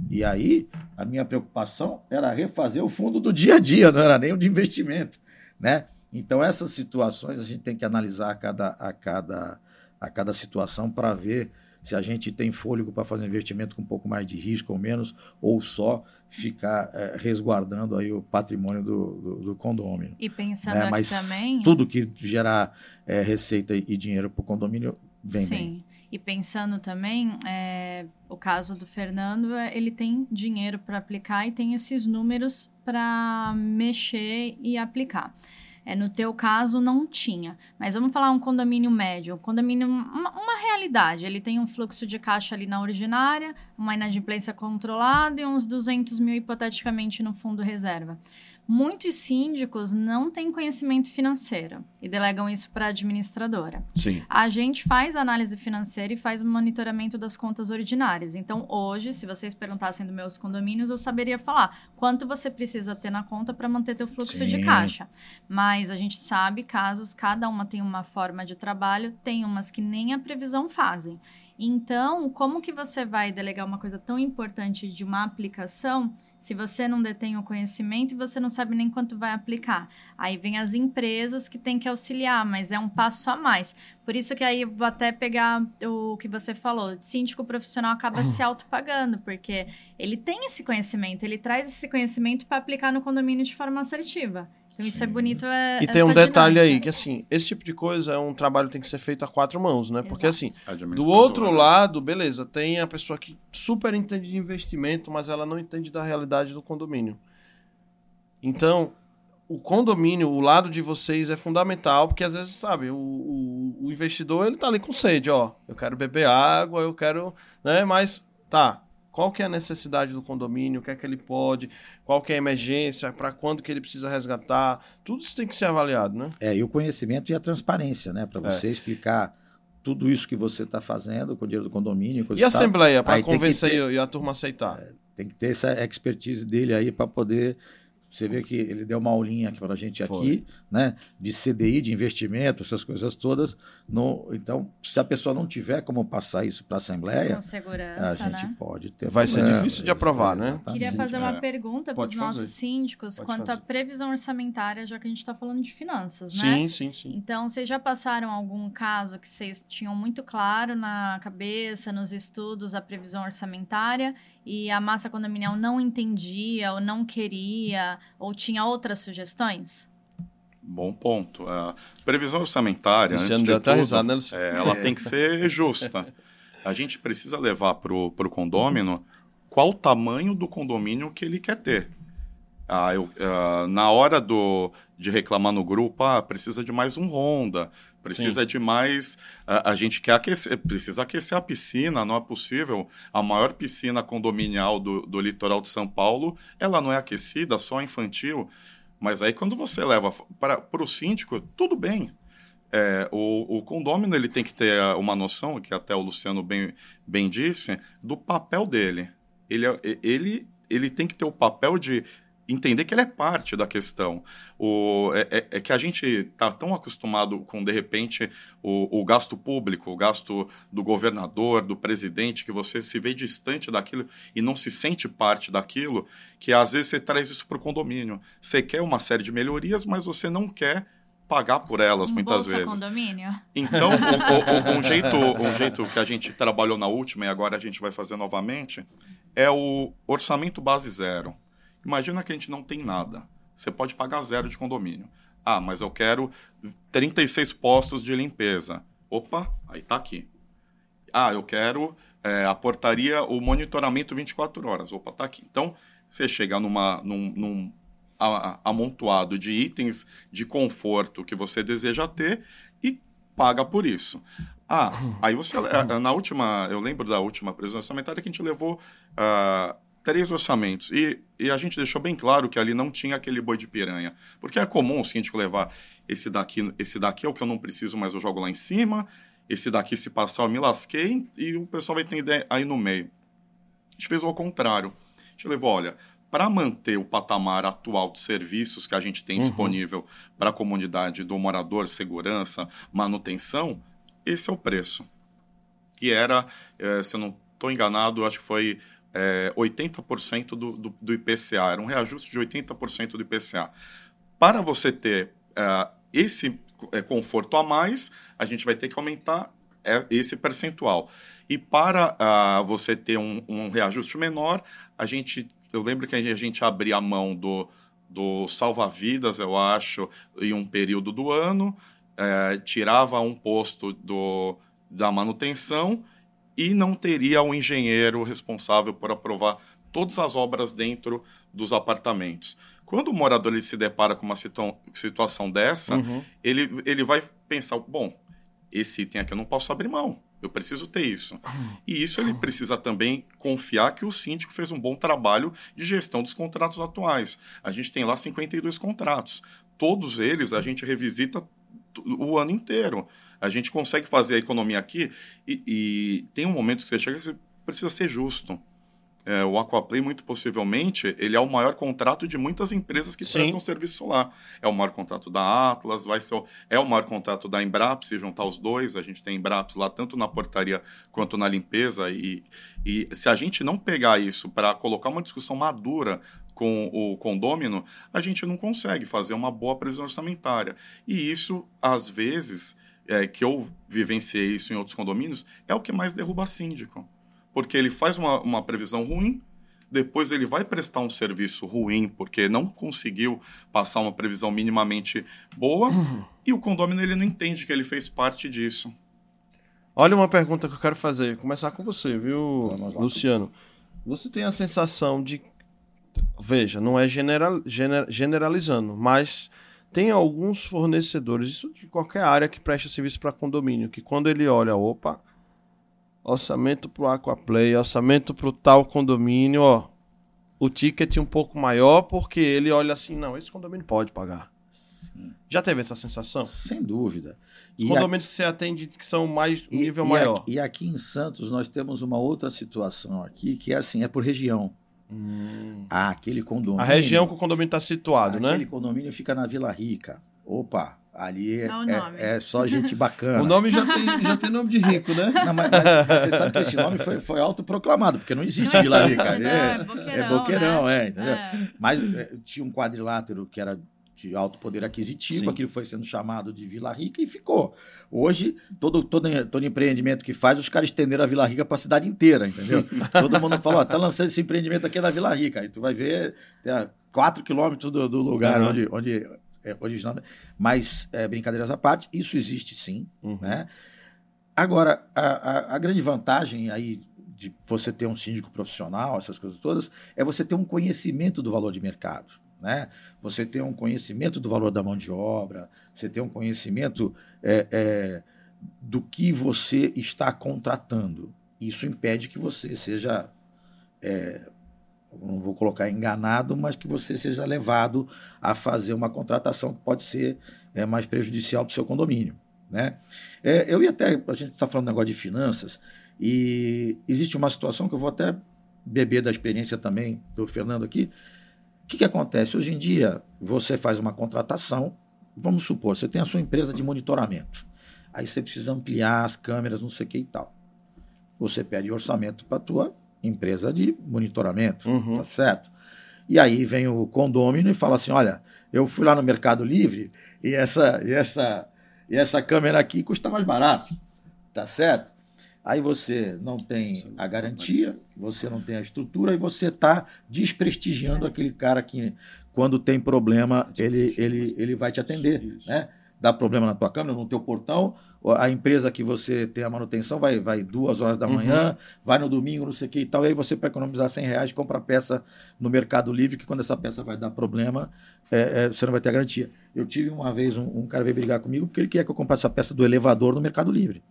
E aí a minha preocupação era refazer o fundo do dia a dia, não era nem o de investimento né? Então essas situações a gente tem que analisar a cada, a cada, a cada situação para ver se a gente tem fôlego para fazer um investimento com um pouco mais de risco ou menos, ou só ficar é, resguardando aí o patrimônio do, do, do condomínio. E pensando né? Mas também... tudo que gerar é, receita e dinheiro para o condomínio vem Sim. bem. E pensando também, é, o caso do Fernando, ele tem dinheiro para aplicar e tem esses números para mexer e aplicar. É, no teu caso, não tinha. Mas vamos falar um condomínio médio. Um condomínio, uma, uma, realidade. Ele tem um fluxo de caixa ali na ordinária, uma inadimplência controlada e uns 200 mil hipoteticamente no fundo reserva. Muitos síndicos não têm conhecimento financeiro e delegam isso para a administradora. Sim. A gente faz análise financeira e faz o monitoramento das contas ordinárias. Então, hoje, se vocês perguntassem dos meus condomínios, eu saberia falar quanto você precisa ter na conta para manter teu fluxo Sim. de caixa. Mas a gente sabe casos, cada uma tem uma forma de trabalho, tem umas que nem a previsão fazem. Então, como que você vai delegar uma coisa tão importante de uma aplicação se você não detém o conhecimento e você não sabe nem quanto vai aplicar. Aí vem as empresas que têm que auxiliar, mas é um passo a mais. Por isso que aí vou até pegar o que você falou, síndico profissional acaba se autopagando, porque ele tem esse conhecimento, ele traz esse conhecimento para aplicar no condomínio de forma assertiva. Então isso é bonito. É, e tem um detalhe dinâmica. aí, que assim, esse tipo de coisa é um trabalho que tem que ser feito a quatro mãos, né? Porque assim, do outro né? lado, beleza, tem a pessoa que super entende de investimento, mas ela não entende da realidade do condomínio. Então, o condomínio, o lado de vocês é fundamental, porque às vezes, sabe, o, o, o investidor, ele tá ali com sede, ó, eu quero beber água, eu quero, né, mas, tá, qual que é a necessidade do condomínio, o que é que ele pode, qual que é a emergência, para quando que ele precisa resgatar, tudo isso tem que ser avaliado, né? É, e o conhecimento e a transparência, né? Para é. você é. explicar tudo isso que você está fazendo com o dinheiro do condomínio. E a assembleia, para convencer ter, e a turma aceitar? É, tem que ter essa expertise dele aí para poder você vê que ele deu uma aulinha aqui para a gente Foi. aqui, né? De CDI, de investimento, essas coisas todas. No, então, se a pessoa não tiver como passar isso para a Assembleia, a gente né? pode ter. Vai problema. ser difícil de aprovar, né? Queria fazer uma é. pergunta para os nossos síndicos Pode quanto fazer. à previsão orçamentária, já que a gente está falando de finanças, né? Sim, sim, sim. Então, vocês já passaram algum caso que vocês tinham muito claro na cabeça, nos estudos, a previsão orçamentária? E a massa condominial não entendia ou não queria ou tinha outras sugestões? Bom ponto. A previsão orçamentária, Luciano antes de tudo, risada, né, é, ela tem que ser justa. A gente precisa levar para o condomínio qual o tamanho do condomínio que ele quer ter. Ah, eu, ah, na hora do, de reclamar no grupo, ah, precisa de mais um Honda, precisa Sim. de mais. A, a, gente quer aquecer, precisa aquecer a piscina, não é possível. A maior piscina condominial do, do litoral de São Paulo, ela não é aquecida, só infantil. Mas aí quando você leva para o síndico, tudo bem. É, o, o condômino ele tem que ter uma noção, que até o Luciano bem, bem disse, do papel dele. Ele, é, ele, ele tem que ter o papel de entender que ele é parte da questão. O, é, é, é que a gente está tão acostumado com, de repente, o, o, gasto público, o gasto do governador, do presidente, que você se vê distante daquilo e não se sente parte daquilo, que às vezes você traz isso para o condomínio. Você quer uma série de melhorias, mas você não quer pagar por elas um muitas vezes. condomínio? Então, um, um, um, jeito, um jeito que a gente trabalhou na última e agora a gente vai fazer novamente é o orçamento base zero. Imagina que a gente não tem nada. Você pode pagar zero de condomínio. Ah, mas eu quero 36 postos de limpeza. Opa, aí está aqui. Ah, eu quero é, a portaria, o monitoramento 24 horas. Opa, está aqui. Então, você chega numa, num, num amontoado de itens de conforto que você deseja ter e paga por isso. Ah, aí você. É, na última. Eu lembro da última previsão orçamentária que a gente levou. Uh, três orçamentos. E, e a gente deixou bem claro que ali não tinha aquele boi de piranha. Porque é comum o síndico levar esse daqui, esse daqui é o que eu não preciso, mas eu jogo lá em cima. Esse daqui, se passar, eu me lasquei. E o pessoal vai entender aí no meio. A gente fez o contrário. A gente levou, olha, para manter o patamar atual de serviços que a gente tem uhum. disponível para a comunidade do morador, segurança, manutenção, esse é o preço. Que era, eh, se eu não estou enganado, acho que foi é, 80% do, do, do, IPCA, era um reajuste de 80% do IPCA. Para você ter é, esse é, conforto a mais, a gente vai ter que aumentar é, esse percentual. E para uh, você ter um, um, reajuste menor, a gente, eu lembro que a gente abria a mão do, do salva-vidas, eu acho, em um período do ano, é, tirava um posto do, da manutenção e não teria um engenheiro responsável por aprovar todas as obras dentro dos apartamentos. Quando o morador ele se depara com uma situa situação dessa, uhum. ele, ele vai pensar: bom, esse item aqui eu não posso abrir mão. Eu preciso ter isso. E isso ele precisa também confiar que o síndico fez um bom trabalho de gestão dos contratos atuais. A gente tem lá 52 contratos. Todos eles a gente revisita o ano inteiro. A gente consegue fazer a economia aqui e, e tem um momento que você chega que você precisa ser justo. É, o Aquaplay, muito possivelmente, ele é o maior contrato de muitas empresas que Sim. prestam serviço solar. É o maior contrato da Atlas, vai ser o, é o maior contrato da Embrap, se juntar os dois, a gente tem Embraps lá tanto na portaria quanto na limpeza, e, e se a gente não pegar isso para colocar uma discussão madura com o condômino, a gente não consegue fazer uma boa previsão orçamentária. E isso, às vezes, é, que eu vivenciei isso em outros condomínios, é o que mais derruba síndico. Porque ele faz uma, uma previsão ruim, depois ele vai prestar um serviço ruim porque não conseguiu passar uma previsão minimamente boa uhum. e o condomínio ele não entende que ele fez parte disso. Olha uma pergunta que eu quero fazer, começar com você, viu, Luciano? Você tem a sensação de veja, não é general, gener, generalizando, mas tem alguns fornecedores, isso de qualquer área que presta serviço para condomínio, que quando ele olha, opa, orçamento para o Aquaplay, orçamento para o tal condomínio, ó, o ticket um pouco maior, porque ele olha assim, não, esse condomínio pode pagar. Sim. Já teve essa sensação? Sem dúvida. Os e condomínios a... que você atende que são mais um nível e maior. Aqui, e aqui em Santos nós temos uma outra situação aqui, que é assim, é por região. Hum. Ah, aquele condomínio. A região que o condomínio está situado, aquele né? Aquele condomínio fica na Vila Rica. Opa, ali é, é, é, só gente bacana. o nome já tem, já tem nome de rico, né? Não, mas, mas, você sabe que esse nome foi, foi autoproclamado, porque não existe não Vila Rica. É, é, boqueirão, é boqueirão, né? é, entendeu? É. Mas é, tinha um quadrilátero que era de alto poder aquisitivo, Sim. aquilo foi sendo chamado de Vila Rica e ficou. Hoje, todo, todo, todo empreendimento que faz, os caras estenderam a Vila Rica para a cidade inteira, entendeu? todo mundo falou, tá lançando esse empreendimento aqui na Vila Rica. Aí tu vai ver, tem a 4 quilômetros do, do, lugar uhum. onde, onde é original. Mas, é, brincadeiras à parte, isso existe sim, uhum. né? Agora, a, a, a grande vantagem aí de você ter um síndico profissional, essas coisas todas, é você ter um conhecimento do valor de mercado. Né? Você tem um conhecimento do valor da mão de obra, você tem um conhecimento é, é, do que você está contratando. Isso impede que você seja, é, não vou colocar enganado, mas que você seja levado a fazer uma contratação que pode ser é, mais prejudicial para o seu condomínio. Né? É, eu ia até, a gente está falando negócio de finanças, e existe uma situação que eu vou até beber da experiência também do Fernando aqui, que, que acontece? Hoje em dia, você faz uma contratação, vamos supor, você tem a sua empresa de monitoramento. Aí você precisa ampliar as câmeras, não sei o que e tal. Você pede orçamento para a tua empresa de monitoramento, Uhum. tá certo? E aí vem o condômino e fala assim, olha, eu fui lá no Mercado Livre e essa, e essa, e essa câmera aqui custa mais barato, tá certo? Aí você não tem a garantia, você não tem a estrutura e você está desprestigiando aquele cara que, quando tem problema, ele, ele, ele vai te atender. Né? Dá problema na tua câmera, no teu portão, a empresa que você tem a manutenção vai, vai duas horas da Uhum. manhã, vai no domingo, não sei o que e tal, e aí você, para economizar 100 reais, compra a peça no Mercado Livre, que quando essa peça vai dar problema, é, é, você não vai ter a garantia. Eu tive uma vez, um, um cara veio brigar comigo porque ele queria que eu comprasse a peça do elevador no Mercado Livre.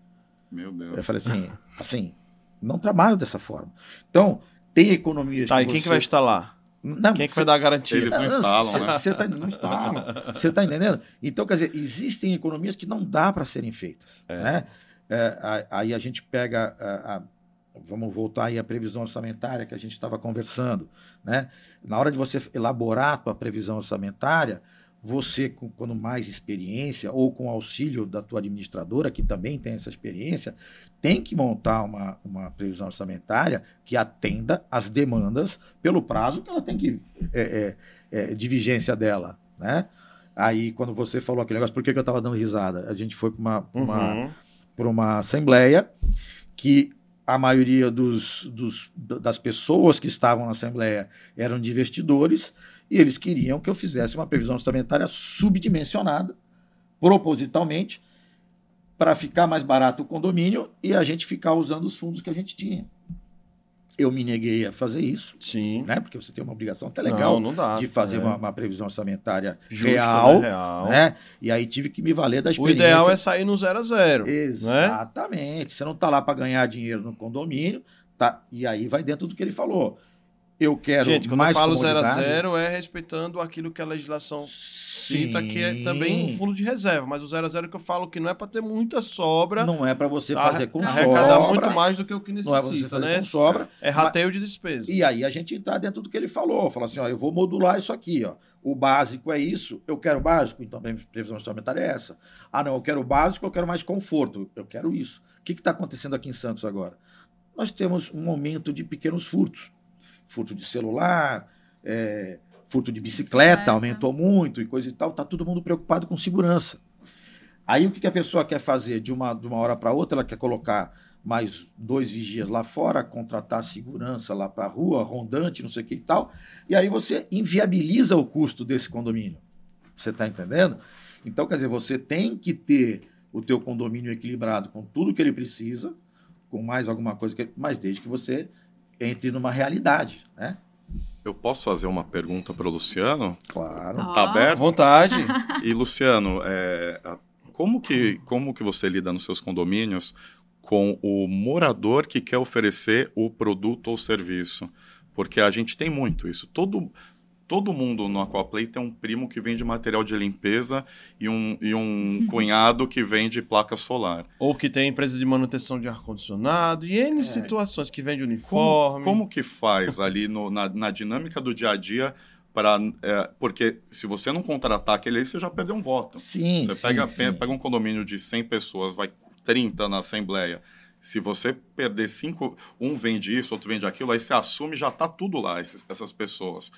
Meu Deus. Eu falei assim, assim, não trabalho dessa forma. Então, tem economias Tá, que e quem você... que vai instalar? Não, Quem é que você- vai dar a garantia? Eles não instalam, né? Você tá, não instalam. Você está entendendo? Então, quer dizer, existem economias que não dá para serem feitas. É. Né? É, aí a gente pega. a- a- vamos voltar aí à previsão orçamentária que a gente estava conversando. Né? Na hora de você elaborar a tua previsão orçamentária, você, com, quando mais experiência, ou com auxílio da tua administradora, que também tem essa experiência, tem que montar uma, uma previsão orçamentária que atenda às demandas pelo prazo que ela tem que é, é, é, de vigência dela, né? Aí, quando você falou aquele negócio, por que, que eu estava dando risada? A gente foi para uma, pra uma, Uhum. pra uma assembleia que a maioria dos, dos- das pessoas que estavam na assembleia eram de investidores e eles queriam que eu fizesse uma previsão orçamentária subdimensionada, propositalmente, para ficar mais barato o condomínio e a gente ficar usando os fundos que a gente tinha. Eu me neguei a fazer isso, Sim. né? Porque você tem uma obrigação até legal Não, não dá. de fazer É. uma, uma previsão orçamentária Justo, real, né? Real. né? E aí tive que me valer da O experiência. ideal é sair no zero a zero. né? Exatamente. Você não está lá para ganhar dinheiro no condomínio, tá? E aí vai dentro do que ele falou. Eu quero Gente, quando mais eu falo zero a zero, é respeitando aquilo que a legislação cita, que é Sim. também um fundo de reserva. Mas o zero a zero que eu falo que não é para ter muita sobra, Não é para você fazer com arrecadar sobra. muito mais do que o que Não é você necessita, fazer né? com sobra. É rateio de despesa. E aí a gente entrar dentro do que ele falou. Falar assim, ó, eu vou modular isso aqui, ó. O básico é isso, eu quero básico, então a previsão orçamentária é essa. Ah, não, eu quero básico, eu quero mais conforto. Eu quero isso. O que está acontecendo aqui em Santos agora? Nós temos um aumento de pequenos furtos. Furto de celular, é, furto de bicicleta, aumentou muito e coisa e tal. Está todo mundo preocupado com segurança. Aí o que, que a pessoa quer fazer de uma, de uma hora para outra? Ela quer colocar mais dois vigias lá fora, contratar segurança lá para a rua, rondante, não sei o que e tal. E aí você inviabiliza o custo desse condomínio. Você está entendendo? Então, quer dizer, você tem que ter o teu condomínio equilibrado com tudo que ele precisa, com mais alguma coisa, que, mas desde que você entre numa realidade, né? Eu posso fazer uma pergunta para o Luciano? Claro. Ó. Tá À aberto? vontade. E, Luciano, é, como, que, como que você lida nos seus condomínios com o morador que quer oferecer o produto ou serviço? Porque a gente tem muito isso. Todo, todo mundo no Aquaplay tem um primo que vende material de limpeza e um, e um cunhado que vende placa solar. Ou que tem empresa de manutenção de ar-condicionado e N situações que vende Como, uniforme. como que faz ali no- na, na dinâmica do dia a dia para porque se você não contratar aquele aí, você já perdeu um voto. Sim, Você sim, pega, sim. pega um condomínio de 100 pessoas, vai 30 na assembleia. Se você perder cinco, um vende isso, outro vende aquilo, aí você assume já tá tudo lá, esses- essas pessoas.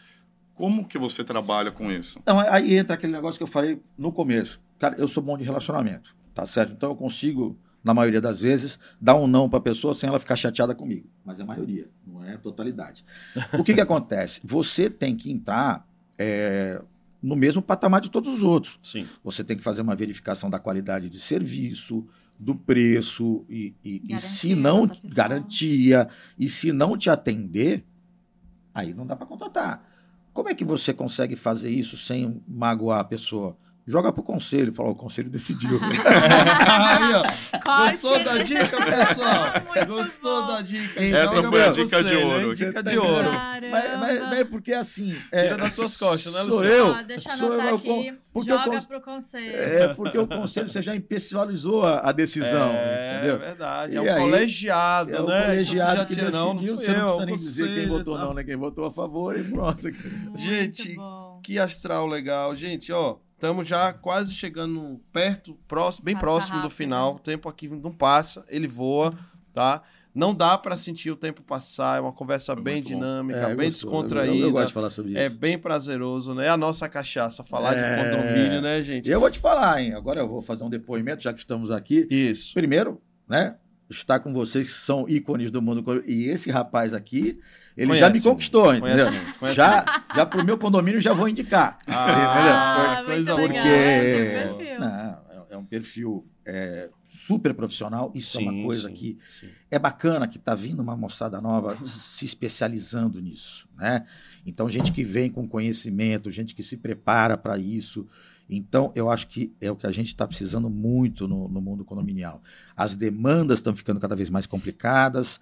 Como que você trabalha com isso? Então, aí entra aquele negócio que eu falei no começo. Cara, eu sou bom de relacionamento, tá certo? Então eu consigo, na maioria das vezes, dar um não para a pessoa sem ela ficar chateada comigo. Mas é a maioria, não é a totalidade. O que, que acontece? Você tem que entrar é, no mesmo patamar de todos os outros. Sim. Você tem que fazer uma verificação da qualidade de serviço, do preço, e, e- e se não. Garantia. E se não te atender, aí não dá para contratar. Como é que você consegue fazer isso sem magoar a pessoa? Joga pro conselho. Falou, o conselho decidiu. Aí, ó. Gostou da dica, pessoal? Gostou da dica? Essa Joga foi a pra dica de você, ouro. né? Dica de tá ouro. Mas, mas, mas é porque assim. é, Tira das suas costas, né, Sou eu. Ó, deixa eu sou anotar eu, aqui. porque eu Joga cons- pro conselho. É, porque o conselho você já impessoalizou a, a decisão, é, entendeu? verdade. E É um aí, colegiado, É o né? colegiado Você que já tinha, não, decidiu, não você não eu, precisa o nem dizer quem votou não, né? Quem votou a favor e pronto. Gente. Que astral legal. Gente, ó, estamos já quase chegando perto, próximo, bem Passa próximo do rápido. final. O tempo aqui não passa, ele voa, tá? Não dá pra sentir o tempo passar, é uma conversa bem muito dinâmica, É, bem gostoso. descontraída. Eu, eu gosto de falar sobre É isso. bem prazeroso, né? É a nossa cachaça, falar É. de condomínio, né, gente? Eu vou te falar, hein? Agora eu vou fazer um depoimento, já que estamos aqui. Isso. Primeiro, né? Estar com vocês que são ícones do mundo. E esse rapaz aqui, ele Conhece já me conquistou, Conhece entendeu? conhece muito. Já, já pro meu condomínio já vou indicar. Ah, Ah, coisa boa. legal. Porque- Seu perfil. Não, é- é um perfil é, super profissional. Isso é Sim, uma coisa sim, que sim. é bacana que está vindo uma moçada nova se especializando nisso, né? Então, gente que vem com conhecimento, gente que se prepara para isso. Então, eu acho que é o que a gente está precisando muito no, no mundo condominial. As demandas estão ficando cada vez mais complicadas,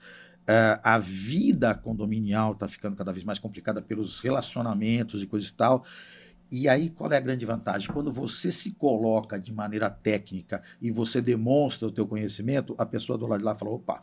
eh, a vida condominial está ficando cada vez mais complicada pelos relacionamentos e coisa e tal. E aí, qual é a grande vantagem? Quando você se coloca de maneira técnica e você demonstra o teu conhecimento, a pessoa do lado de lá fala, opa,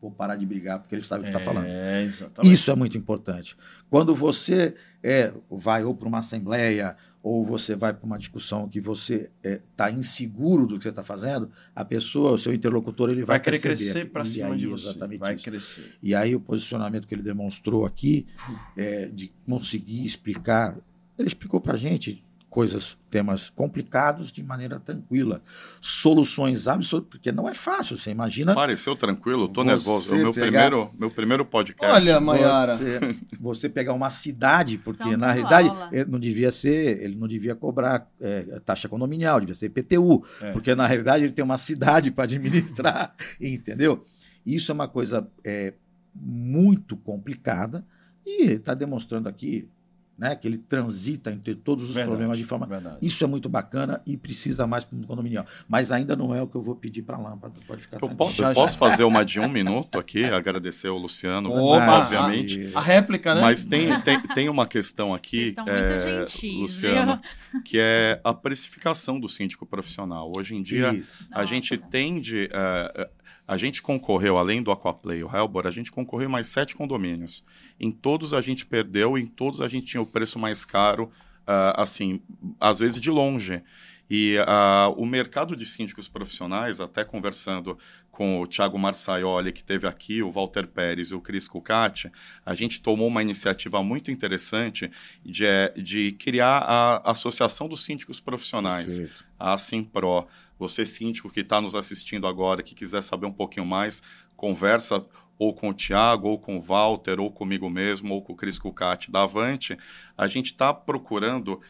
vou parar de brigar porque ele sabe o que está falando. É, exatamente. Isso é muito importante. Quando você é, vai ou para uma assembleia ou você vai para uma discussão que você está inseguro do que você está fazendo, a pessoa, o seu interlocutor, ele vai, vai querer crescer para cima aí, de você. Exatamente Vai isso. crescer. E aí o posicionamento que ele demonstrou aqui, é, de conseguir explicar, ele explicou para a gente coisas, temas complicados de maneira tranquila, soluções absolutas, porque não é fácil, você imagina Pareceu tranquilo, tô Você nervoso. É o meu pegar- primeiro, meu primeiro podcast. Olha, Maiara. você, você pegar uma cidade, porque Estão na realidade aula. ele não devia ser, ele não devia cobrar é, taxa condominial, devia ser PTU, É. porque na realidade ele tem uma cidade para administrar, entendeu? Isso é uma coisa é, muito complicada e está demonstrando aqui né, que ele transita entre todos os Verdade, problemas de forma. Verdade. Isso é muito bacana e precisa mais para o condominial. Mas ainda não é o que eu vou pedir para a lâmpada. Pode ficar Eu, posso, eu posso fazer uma de um minuto aqui, agradecer o Luciano, Opa! obviamente. A réplica, né? Mas tem, tem, tem uma questão Vocês aqui, é, gentis, Luciano, que é a precificação do síndico profissional. Hoje em dia, Isso. a gente tende. é, é, a gente concorreu, além do Aquaplay e o Helbor, a gente concorreu mais sete condomínios. Em todos a gente perdeu, em todos a gente tinha o preço mais caro, ah, assim, às vezes de longe. E ah, o mercado de síndicos profissionais, até conversando com o Thiago Marçaioli, que teve aqui, o Walter Pérez e o Cris Cucati, a gente tomou uma iniciativa muito interessante de, eh, de criar a Associação dos Síndicos Profissionais Perfeito. a Simpro. Você, síndico que está nos assistindo agora, que quiser saber um pouquinho mais, conversa ou com o Tiago, ou com o Walter, ou comigo mesmo, ou com o Cris Cucati da Avante. A gente está procurando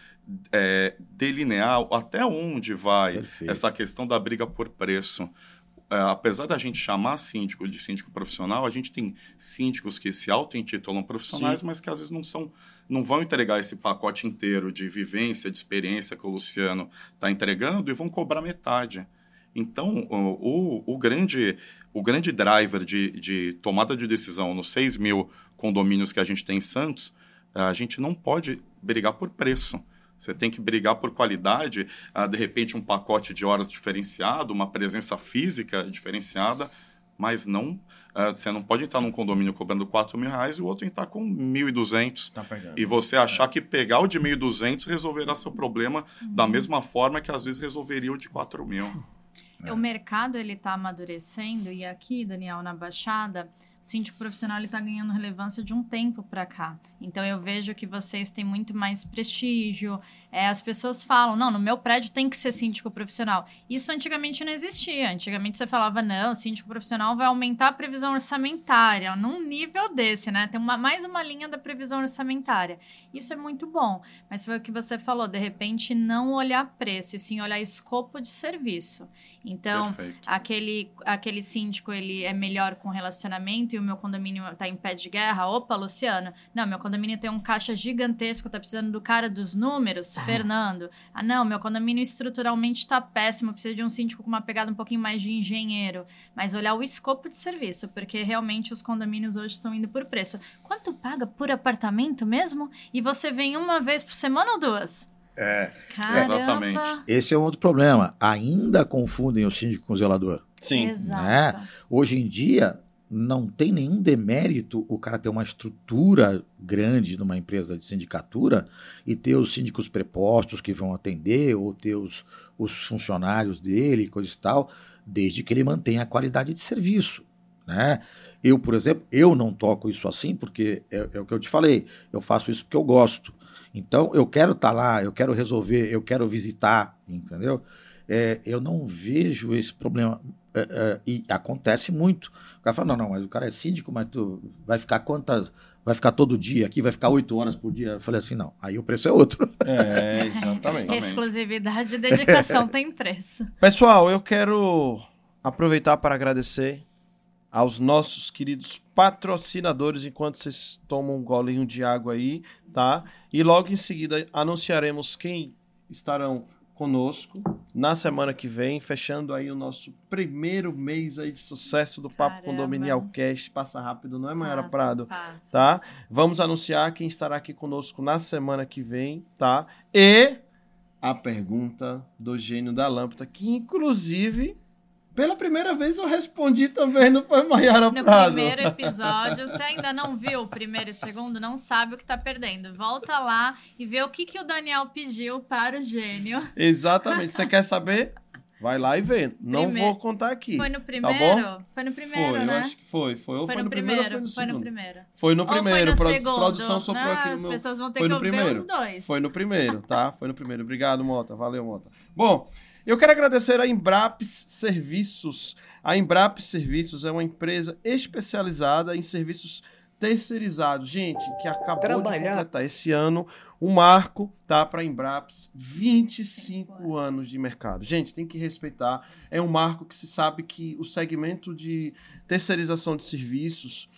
é, delinear até onde vai Perfeito. essa questão da briga por preço. É, apesar da gente chamar síndico de síndico profissional, a gente tem síndicos que se auto-intitulam profissionais, mas que às vezes não são, não vão entregar esse pacote inteiro de vivência, de experiência que o Luciano está entregando e vão cobrar metade. Então, o, o, grande, o grande driver de, de tomada de decisão nos 6 mil condomínios que a gente tem em Santos, a gente não pode brigar por preço. Você tem que brigar por qualidade, ah, de repente um pacote de horas diferenciado, uma presença física diferenciada, mas não, ah, você não pode entrar num condomínio cobrando 4 mil reais e o outro entrar com 1.200. Tá pegando. E você achar que pegar o de 1.200 resolverá seu problema da Uhum. mesma forma que às vezes resolveria o de 4 mil. O mercado ele está amadurecendo e aqui, Daniel, na Baixada, o síndico profissional está ganhando relevância de um tempo para cá. Então eu vejo que vocês têm muito mais prestígio. É, as pessoas falam, não, no meu prédio tem que ser síndico profissional. Isso antigamente não existia. Antigamente você falava, não, síndico profissional vai aumentar a previsão orçamentária, num nível desse, né? Tem uma, mais uma linha da previsão orçamentária. Isso é muito bom. Mas foi o que você falou, de repente não olhar preço, e sim olhar escopo de serviço. Então, Perfeito. aquele, aquele síndico ele é melhor com relacionamento e o meu condomínio tá em pé de guerra, opa, Luciano, não, meu condomínio tem um caixa gigantesco, tá precisando do cara dos números, Fernando. Ah, não, meu condomínio estruturalmente tá péssimo, precisa de um síndico com uma pegada um pouquinho mais de engenheiro. Mas olhar o escopo de serviço, porque realmente os condomínios hoje estão indo por preço. Quanto paga por apartamento mesmo? E você vem uma vez por semana ou duas? É, Caramba. Exatamente. esse é um outro problema. Ainda confundem o síndico com o zelador. Sim. Exato. Hoje em dia, não tem nenhum demérito o cara ter uma estrutura grande numa empresa de sindicatura e ter os síndicos prepostos que vão atender, ou ter os, os funcionários dele, coisa e tal, desde que ele mantenha a qualidade de serviço. Né? Eu, por exemplo, eu não toco isso assim porque é, é o que eu te falei, eu faço isso porque eu gosto. Então, eu quero estar lá, eu quero resolver, eu quero visitar, entendeu? É, eu não vejo esse problema. É, é, e acontece muito. O cara fala, não, não, mas o cara é síndico, mas tu vai ficar quantas. Vai ficar todo dia aqui, vai ficar oito horas por dia. Eu falei assim, não, aí o preço é outro. É, exatamente. Exatamente. Exclusividade e dedicação tem preço. Pessoal, eu quero aproveitar para agradecer aos nossos queridos patrocinadores enquanto vocês tomam um golinho de água aí, tá? E logo em seguida anunciaremos quem estarão conosco na semana que vem, fechando aí o nosso primeiro mês aí de sucesso do Papo Caramba. Condominial Cast. Passa rápido, não é, Mayara Passa, Prado? passa. tá? Vamos anunciar quem estará aqui conosco na semana que vem, tá? E a pergunta do gênio da lâmpada, que inclusive pela primeira vez eu respondi também, não foi Mayara No Prado? primeiro episódio, você ainda não viu o primeiro e o segundo, não sabe o que tá perdendo. Volta lá e vê o que, que o Daniel pediu para o gênio. Exatamente. Você quer saber? Vai lá e vê. Não Primeiro. vou contar aqui. Foi no primeiro? Foi no primeiro, Foi, eu né? acho que foi. Foi, ou Foi, foi, no, primeiro, primeiro, ou foi no foi no primeiro. Foi no Ou foi primeiro. no Produ- segundo? Produção soprou aqui no as meu... pessoas vão ter Foi que no ouvir primeiro. os dois. Foi no primeiro, tá? Foi no primeiro. Obrigado, Mota. Valeu, Mota. Bom, eu quero agradecer a Embrapes Serviços. A Embrapes Serviços é uma empresa especializada em serviços terceirizados. Gente, que acabou Trabalhar. de completar esse ano um marco, tá? Para a Embrapes, 25 anos de mercado. Gente, tem que respeitar. É um marco que se sabe que o segmento de terceirização de serviços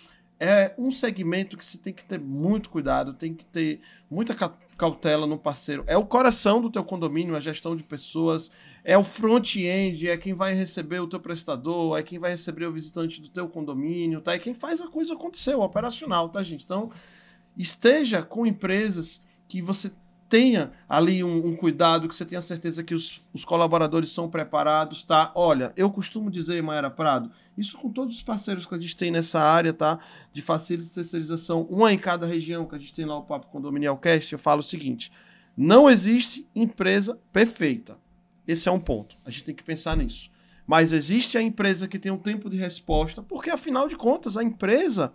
é um segmento que se tem que ter muito cuidado, tem que ter muita ca- cautela no parceiro. É o coração do teu condomínio, a gestão de pessoas, é o front-end, é quem vai receber o teu prestador, é quem vai receber o visitante do teu condomínio, tá? É quem faz a coisa acontecer, o operacional, tá, gente? Então, esteja com empresas que você tenha ali um, um cuidado, que você tenha certeza que os, os colaboradores são preparados, tá? Olha, eu costumo dizer, Maera Prado, isso com todos os parceiros que a gente tem nessa área, tá? De terceirização, uma em cada região que a gente tem lá o Papo Condominial Cast, eu falo o seguinte: não existe empresa perfeita. Esse é um ponto. A gente tem que pensar nisso. Mas existe a empresa que tem um tempo de resposta, porque afinal de contas, a empresa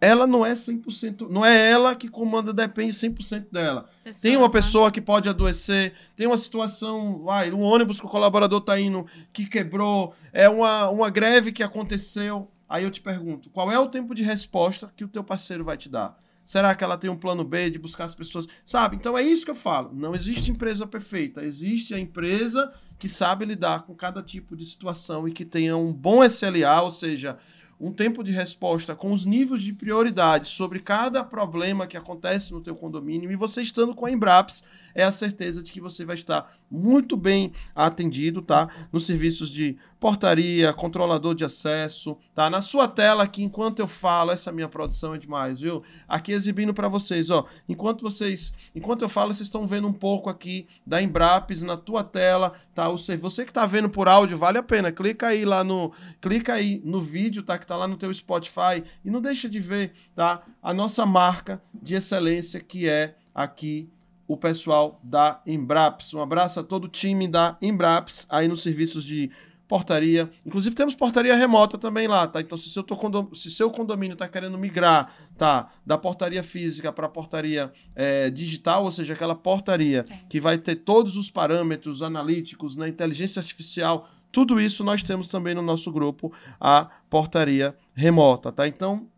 ela não é 100%, não é ela que comanda, depende 100% dela. Pessoas, Tem uma né? pessoa que pode adoecer, tem uma situação, vai, um ônibus que o colaborador tá indo que quebrou, é uma, uma greve que aconteceu. Aí eu te pergunto, qual é o tempo de resposta que o teu parceiro vai te dar? Será que ela tem um plano B de buscar as pessoas? Sabe? Então é isso que eu falo. Não existe empresa perfeita. Existe a empresa que sabe lidar com cada tipo de situação e que tenha um bom SLA, ou seja, um tempo de resposta com os níveis de prioridade sobre cada problema que acontece no teu condomínio e você estando com a Embraps é a certeza de que você vai estar muito bem atendido, tá? Nos serviços de portaria, controlador de acesso, tá? Na sua tela aqui, enquanto eu falo, essa minha produção é demais, viu? Aqui exibindo para vocês, ó. Enquanto vocês, enquanto eu falo, vocês estão vendo um pouco aqui da Embraps na tua tela, tá? O ser- você que tá vendo por áudio, vale a pena. Clica aí lá no, clica aí no vídeo, tá? Que tá lá no teu Spotify e não deixa de ver, tá? A nossa marca de excelência que é aqui o pessoal da Embraps. Um abraço a todo o time da Embraps aí nos serviços de portaria. Inclusive temos portaria remota também lá, tá? Então se seu, condom- se seu condomínio está querendo migrar, tá? Da portaria física para portaria eh, digital, ou seja, aquela portaria que vai ter todos os parâmetros analíticos, na inteligência artificial, tudo isso nós temos também no nosso grupo, a portaria remota, tá? Então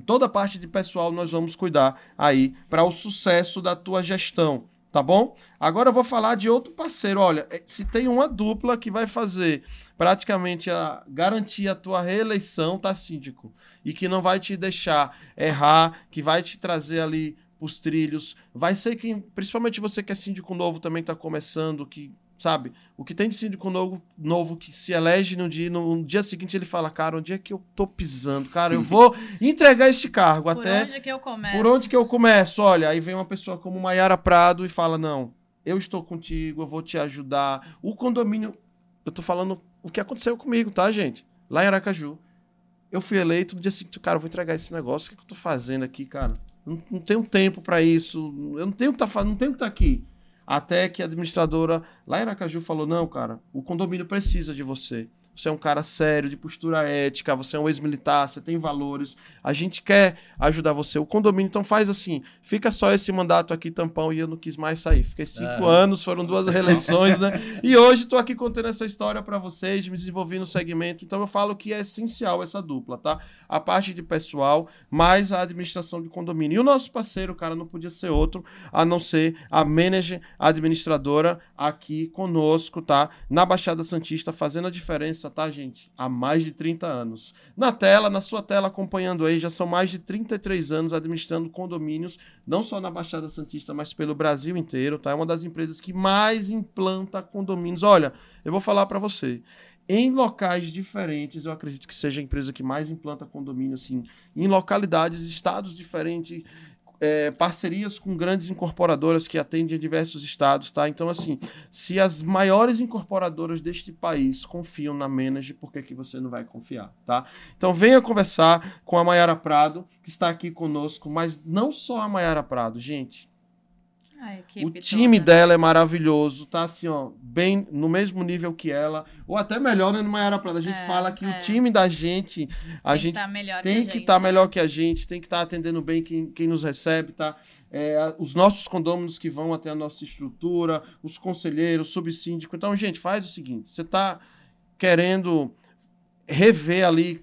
toda a parte de pessoal nós vamos cuidar aí para o sucesso da tua gestão, tá bom? Agora eu vou falar de outro parceiro. Olha, é, se tem uma dupla que vai fazer praticamente a garantir a tua reeleição, tá, síndico? E que não vai te deixar errar, que vai te trazer ali os trilhos. Vai ser quem, principalmente você que é síndico novo também está começando, que sabe? O que tem de síndico novo, novo que se elege no dia, no dia seguinte ele fala, cara, onde é que eu tô pisando? Cara, eu vou entregar este cargo Por até... onde que eu começo? Por onde que eu começo? Olha, aí vem uma pessoa como Maiara Prado e fala, não, eu estou contigo, eu vou te ajudar. O condomínio, eu tô falando o que aconteceu comigo, tá, gente? Lá em Aracaju. Eu fui eleito, no dia seguinte, cara, eu vou entregar esse negócio, o que, que eu tô fazendo aqui, cara? Não, não tenho tempo para isso, eu não tenho que tá fazendo, não tenho que estar tá aqui. Até que a administradora lá em Aracaju falou: não, cara, o condomínio precisa de você. Você é um cara sério, de postura ética, você é um ex-militar, você tem valores. A gente quer ajudar você. O condomínio, então, faz assim: fica só esse mandato aqui, tampão, e eu não quis mais sair. Fiquei cinco é. anos, foram duas reeleições, né? E hoje estou aqui contando essa história para vocês, me desenvolvi no segmento. Então, eu falo que é essencial essa dupla, tá? A parte de pessoal, mais a administração de condomínio. E o nosso parceiro, cara, não podia ser outro a não ser a manager administradora aqui conosco, tá? Na Baixada Santista, fazendo a diferença tá, gente? Há mais de 30 anos. Na tela, na sua tela acompanhando aí, já são mais de 33 anos administrando condomínios, não só na Baixada Santista, mas pelo Brasil inteiro, tá? É uma das empresas que mais implanta condomínios. Olha, eu vou falar para você. Em locais diferentes, eu acredito que seja a empresa que mais implanta condomínio, assim, em localidades, estados diferentes, é, parcerias com grandes incorporadoras que atendem a diversos estados, tá? Então, assim, se as maiores incorporadoras deste país confiam na Menage, por que, que você não vai confiar, tá? Então, venha conversar com a Mayara Prado, que está aqui conosco, mas não só a Mayara Prado, gente o time toda. dela é maravilhoso, tá assim, ó, bem no mesmo nível que ela, ou até melhor, né, Mayara Prada? A gente é, fala que é. o time da gente, a tem gente tá tem que estar tá melhor que a gente, tem que estar tá atendendo bem quem, quem nos recebe, tá? É, os nossos condôminos que vão até a nossa estrutura, os conselheiros, subsíndico. Então, gente, faz o seguinte, você tá querendo rever ali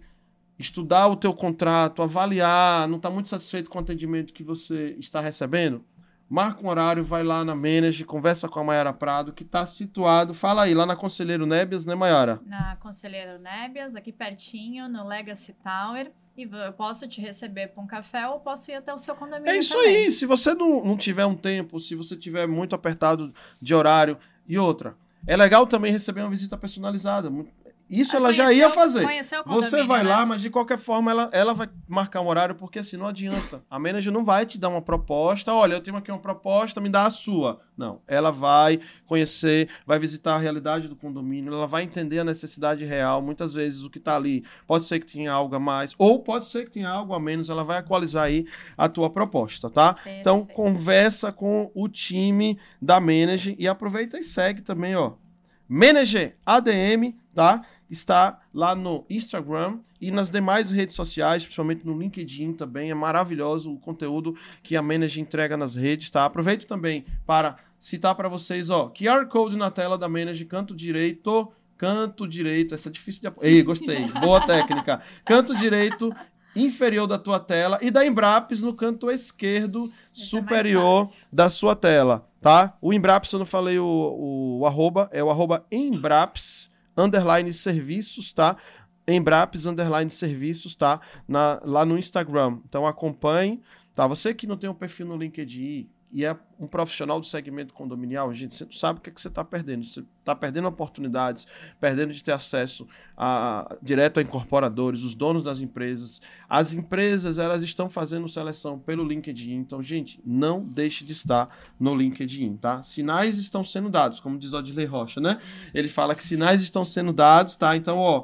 estudar o teu contrato, avaliar, não está muito satisfeito com o atendimento que você está recebendo, marca um horário, vai lá na Manage, conversa com a Mayara Prado, que está situado, fala aí, lá na Conselheiro Nébias, né, Mayara? Na Conselheiro Nébias, aqui pertinho, no Legacy Tower. E eu posso te receber para um café ou posso ir até o seu condomínio. É isso também. aí. Se você não, não tiver um tempo, se você tiver muito apertado de horário e outra. É legal também receber uma visita personalizada. Isso ela já ia fazer. Você vai né? lá, mas de qualquer forma ela, ela vai marcar um horário, porque assim não adianta. A manager não vai te dar uma proposta. Olha, eu tenho aqui uma proposta, me dá a sua. Não. Ela vai conhecer, vai visitar a realidade do condomínio, ela vai entender a necessidade real. Muitas vezes o que está ali pode ser que tenha algo a mais, ou pode ser que tenha algo a menos. Ela vai equalizar aí a tua proposta, tá? Perfeito. Então conversa com o time da manager e aproveita e segue também, ó. Manager ADM, tá? Está lá no Instagram e nas demais redes sociais, principalmente no LinkedIn também. É maravilhoso o conteúdo que a Manager entrega nas redes, tá? Aproveito também para citar para vocês, ó, QR Code na tela da Manager, canto direito, canto direito, essa é difícil de... Ei, gostei, boa técnica. Canto direito inferior da tua tela e da Embraps no canto esquerdo Esse é superior é da sua tela, tá? O Embraps, eu não falei o, o, o arroba, é o arroba Embraps, underline serviços, tá? Embraps underline serviços, tá? Na, lá no Instagram. Então acompanhe, tá? Você que não tem um perfil no LinkedIn e é um profissional do segmento condominial, gente, você não sabe o que, é que você está perdendo. Você está perdendo oportunidades, perdendo de ter acesso a, direto a incorporadores, os donos das empresas. As empresas, elas estão fazendo seleção pelo LinkedIn. Então, gente, não deixe de estar no LinkedIn, tá? Sinais estão sendo dados, como diz Odilei Rocha, né? Ele fala que sinais estão sendo dados, tá? Então, ó,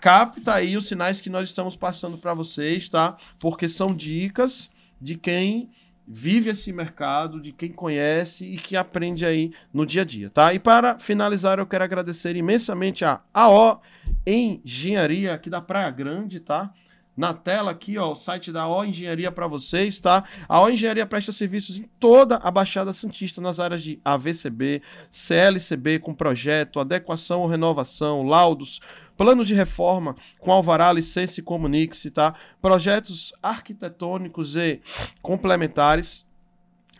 capta aí os sinais que nós estamos passando para vocês, tá? Porque são dicas de quem vive esse mercado, de quem conhece e que aprende aí no dia a dia, tá? E para finalizar, eu quero agradecer imensamente a AO Engenharia aqui da Praia Grande, tá? Na tela aqui, ó, o site da O Engenharia para vocês, tá? A O Engenharia presta serviços em toda a Baixada Santista nas áreas de AVCB, CLCB com projeto, adequação ou renovação, laudos, planos de reforma com alvará, licença e comunique-se, tá? Projetos arquitetônicos e complementares.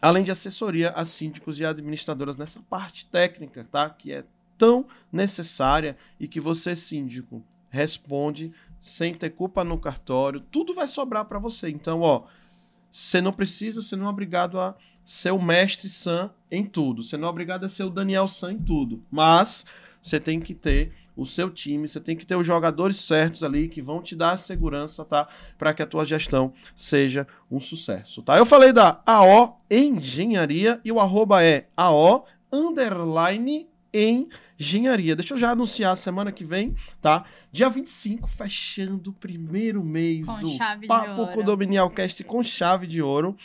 além de assessoria a síndicos e administradoras nessa parte técnica, tá? Que é tão necessária e que você, síndico, responde sem ter culpa no cartório, tudo vai sobrar para você. Então, ó, você não precisa, você não é obrigado a ser o mestre Sam em tudo. Você não é obrigado a ser o Daniel Sam em tudo. Mas você tem que ter o seu time, você tem que ter os jogadores certos ali que vão te dar a segurança, tá? Para que a tua gestão seja um sucesso, tá? Eu falei da AO Engenharia e o arroba é AO underline engenharia. Deixa eu já anunciar semana que vem, tá? Dia 25, fechando o primeiro mês Com do Papo. Condominial Cast com chave de ouro.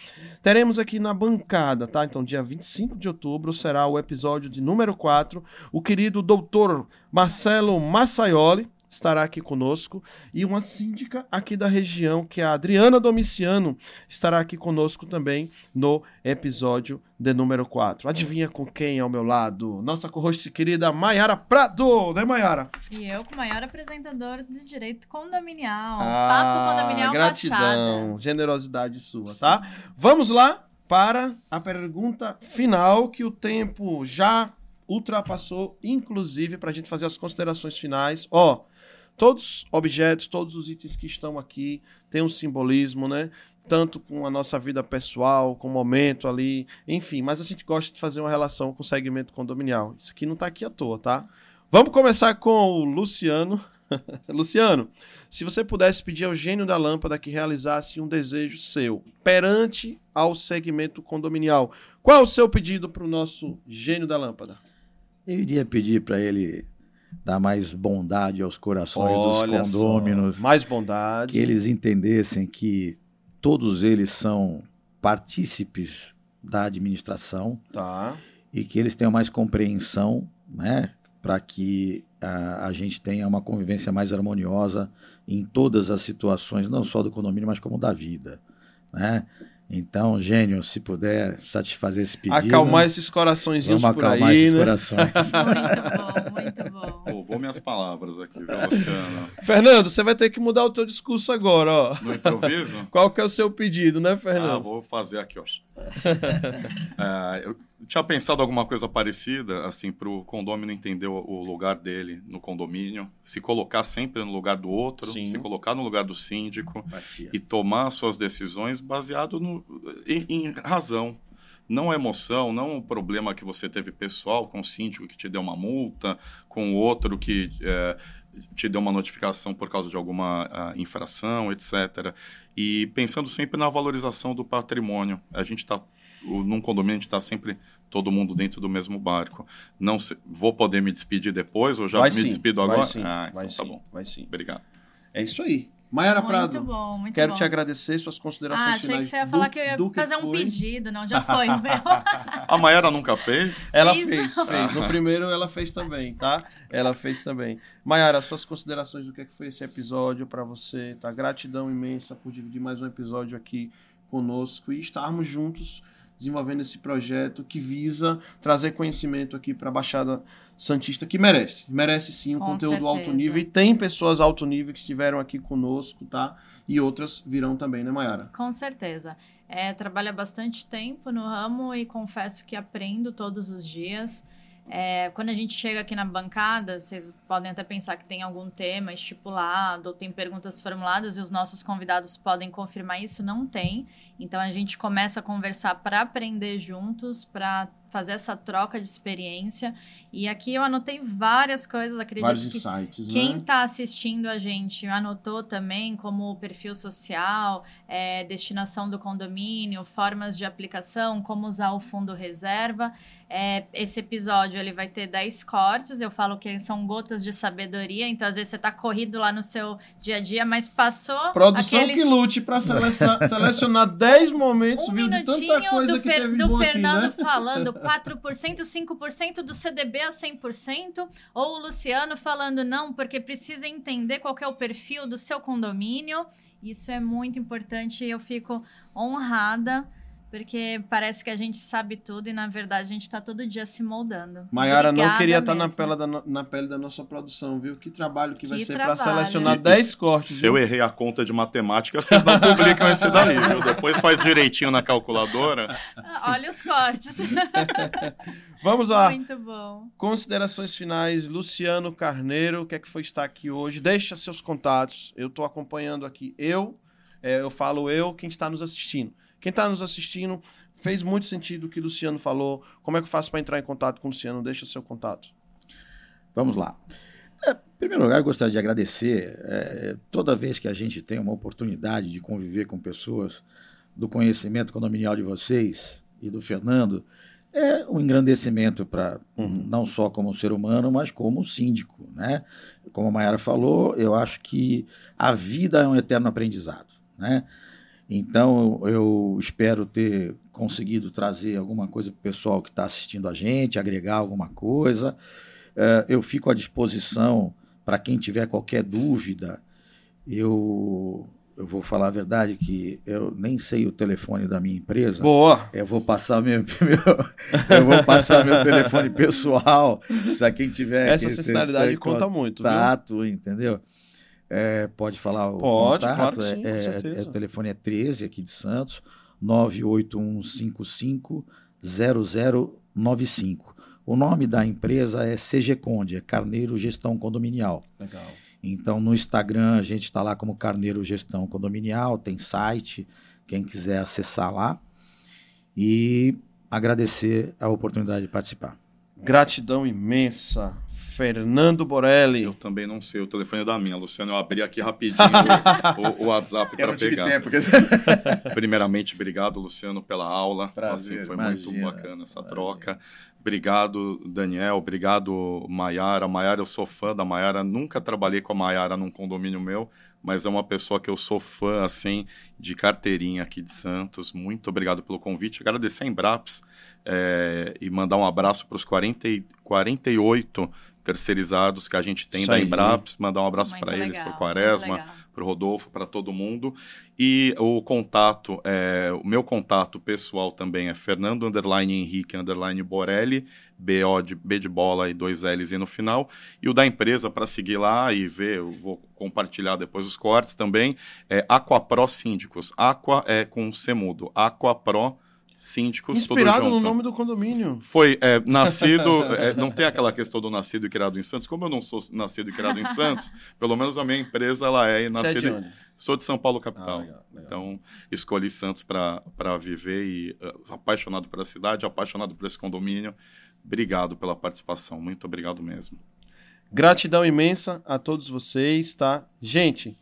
Teremos aqui na bancada, tá? Então, dia 25 de outubro será o episódio de número 4. O querido doutor Marcelo Massaioli estará aqui conosco e uma síndica aqui da região, que é a Adriana Domiciano, estará aqui conosco também no episódio de número 4. Adivinha com quem ao meu lado? Nossa co-host querida Maiara Prado, né Maiara? E eu, com o maior apresentador de direito condominial. Ah, Papo Condominial gratidão, Baixada. generosidade sua, tá? Vamos lá para a pergunta final que o tempo já ultrapassou, inclusive para a gente fazer as considerações finais. Ó, todos os objetos, todos os itens que estão aqui têm um simbolismo, né? Tanto com a nossa vida pessoal, com o momento ali, enfim, mas a gente gosta de fazer uma relação com o segmento condominial. Isso aqui não tá aqui à toa, tá? Vamos começar com o Luciano. Luciano, se você pudesse pedir ao gênio da lâmpada que realizasse um desejo seu perante ao segmento condominial, qual é o seu pedido para o nosso gênio da lâmpada? Eu iria pedir para ele dar mais bondade aos corações Olha dos só, condôminos, mais bondade. que eles entendessem que todos eles são partícipes da administração Tá. e que eles tenham mais compreensão, né, para que a, a gente tenha uma convivência mais harmoniosa em todas as situações, não só do condomínio, mas como da vida, né? Então, gênio, se puder satisfazer esse pedido, Acalmar esses coraçõezinhos vamos por acalmar aí, esses né? corações. Muito bom, muito bom. Roubou minhas palavras aqui, viu, Luciano? Fernando, você vai ter que mudar o teu discurso agora, ó. No improviso? Qual que é o seu pedido, né, Ah, Fernando? vou fazer aqui, ó. É, eu tinha pensado alguma coisa parecida, assim, para o condômino entender o, lugar dele no condomínio, se colocar sempre no lugar do outro, Sim. se colocar no lugar do síndico e tomar suas decisões baseado no, em, em razão. Não emoção, não o problema que você teve pessoal com o síndico que te deu uma multa, com o outro que é, te deu uma notificação por causa de alguma ah, infração, etc. E pensando sempre na valorização do patrimônio. A gente está, num condomínio, a gente está sempre todo mundo dentro do mesmo barco. Não se- vou poder me despedir depois ou já vai me sim, despido vai agora? sim, ah, então vai tá sim, bom. vai sim. Obrigado. É isso aí. Maiara Muito Prado, bom, muito quero bom. te agradecer suas considerações Ah, achei que você ia do- falar que eu ia fazer um pedido. Não, já foi. meu. A Mayara nunca fez? Ela Fiz, fez, não. fez. No primeiro ela fez também, tá? Ela fez também. Maiara, suas considerações do que, é que foi esse episódio pra você, tá? Gratidão imensa por dividir mais um episódio aqui conosco e estarmos juntos desenvolvendo esse projeto que visa trazer conhecimento aqui pra Baixada Santista, que merece. Merece sim um Com conteúdo alto certeza. nível e tem pessoas alto nível que estiveram aqui conosco, tá? E outras virão também, né, Maiara? Com certeza. É, trabalho há bastante tempo no ramo e confesso que aprendo todos os dias. É, quando a gente chega aqui na bancada, vocês podem até pensar que tem algum tema estipulado ou tem perguntas formuladas e os nossos convidados podem confirmar isso. Não tem. Então a gente começa a conversar para aprender juntos, para fazer essa troca de experiência. E aqui eu anotei várias coisas, acredito Vários que insights, quem né? está assistindo a gente anotou também como perfil social, é, destinação do condomínio, formas de aplicação, como usar o fundo reserva. É, esse episódio ele vai ter 10 cortes, eu falo que são gotas de sabedoria, então às vezes você está corrido lá no seu dia a dia, mas passou Produção aquele que lute seleciona- selecionar 10 momentos, um viu? De tanta minutinho coisa do, Fer- do Fernando aqui, né? falando 4%, 5% do CDB a 100%, ou o Luciano falando não, porque precisa entender qual é o perfil do seu condomínio. Isso é muito importante e eu fico honrada Porque parece que a gente sabe tudo e, na verdade, a gente está todo dia se moldando. Maiara não queria estar na mesmo. pele, da, na pele da nossa produção, viu? Que trabalho que, vai Que ser para selecionar E- 10 cortes. Se eu viu? errei a conta de matemática, vocês não publicam esse daí, viu? Depois faz direitinho na calculadora. Ah, Olha os cortes. Vamos lá. Muito bom. Considerações finais, Luciano Carneiro, o que é que foi estar aqui hoje? Deixa seus contatos. Eu estou acompanhando aqui. Eu, é, eu falo eu, quem está nos assistindo. Quem está nos assistindo, fez muito sentido o que o Luciano falou. Como é que eu faço para entrar em contato com o Luciano? Deixa seu contato. Vamos lá. É, em primeiro lugar, gostaria de agradecer. é, toda vez que a gente tem uma oportunidade de conviver com pessoas do conhecimento condominial de vocês e do Fernando, é um engrandecimento para Uhum. não só como ser humano, mas como síndico. Né? Como a Mayara falou, eu acho que a vida é um eterno aprendizado. Né? Então, eu espero ter conseguido trazer alguma coisa para o pessoal que está assistindo a gente, agregar alguma coisa. Eh, eu fico à disposição para quem tiver qualquer dúvida. Eu, eu vou falar a verdade que eu nem sei o telefone da minha empresa. Boa! Eu vou passar meu, meu- eu vou passar meu telefone pessoal. Se quem tiver Essa sinceridade conta muito, viu? contato, entendeu? É, pode falar o Pode, contato? claro sim, é, é- é- o telefone é 13 aqui de Santos, 981550095. O nome da empresa é CG Conde, é Carneiro Gestão Condominial. Legal. Então no Instagram a gente está lá como Carneiro Gestão Condominial, tem site, quem quiser acessar lá. E agradecer a oportunidade de participar. Gratidão imensa. Fernando Borelli. Eu também não sei o telefone da minha, Luciano. Eu abri aqui rapidinho o, o WhatsApp para pegar. Primeiramente, obrigado, Luciano, pela aula. Prazer, assim, foi imagina, muito bacana essa imagina. troca. Obrigado, Daniel. Obrigado, Maiara. Maiara, eu sou fã da Maiara. Nunca trabalhei com a Maiara num condomínio meu, mas é uma pessoa que eu sou fã, assim, de carteirinha aqui de Santos. Muito obrigado pelo convite. Agradecer a Embraps eh, e mandar um abraço para os 40, e- 48 terceirizados que a gente tem Isso da. Embraps. Mandar um abraço para eles, para o Quaresma para o Rodolfo, para todo mundo. E o contato, é, o meu contato pessoal também é Fernando underline Henrique underline Borelli, B-O de, B de bola e dois L's no final. E o da empresa para seguir lá e ver, eu vou compartilhar depois os cortes também, é Aquapro Síndicos. Aqua é com C mudo. Aquapro Síndicos, Inspirado tudo no nome do condomínio. Foi é, nascido, é, não tem aquela questão do nascido e criado em Santos. Como eu não sou nascido e criado em Santos, pelo menos a minha empresa ela é é nascida. de onde? Sou de São Paulo Ah, capital. legal, legal. Então escolhi Santos para viver e uh, apaixonado pela cidade, apaixonado por esse condomínio. Obrigado pela participação, muito obrigado mesmo. Gratidão imensa a todos vocês, tá? Gente,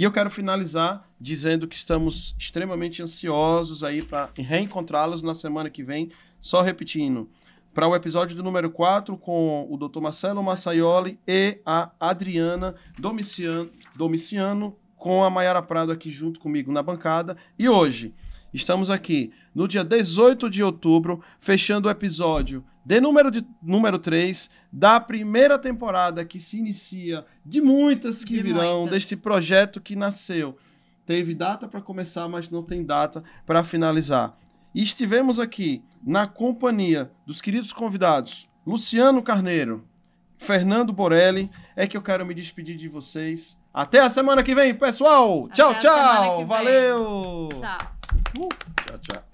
e eu quero finalizar dizendo que estamos extremamente ansiosos aí para reencontrá-los na semana que vem. Só repetindo, para o episódio do número 4 com o Dr. Marcelo Massaioli e a Adriana Domiciano, Domiciano com a Mayara Prado aqui junto comigo na bancada. E hoje estamos aqui no dia 18 de outubro, fechando o episódio de número, de, número 3 da primeira temporada que se inicia, de muitas que De virão, muitas. deste projeto que nasceu. Teve data para começar, mas não tem data para finalizar. E estivemos aqui na companhia dos queridos convidados Luciano Carneiro, Fernando Borelli. É que eu quero me despedir de vocês. Até a semana que vem, pessoal! Até tchau, tchau! Valeu! Tchau. Tchau, tchau.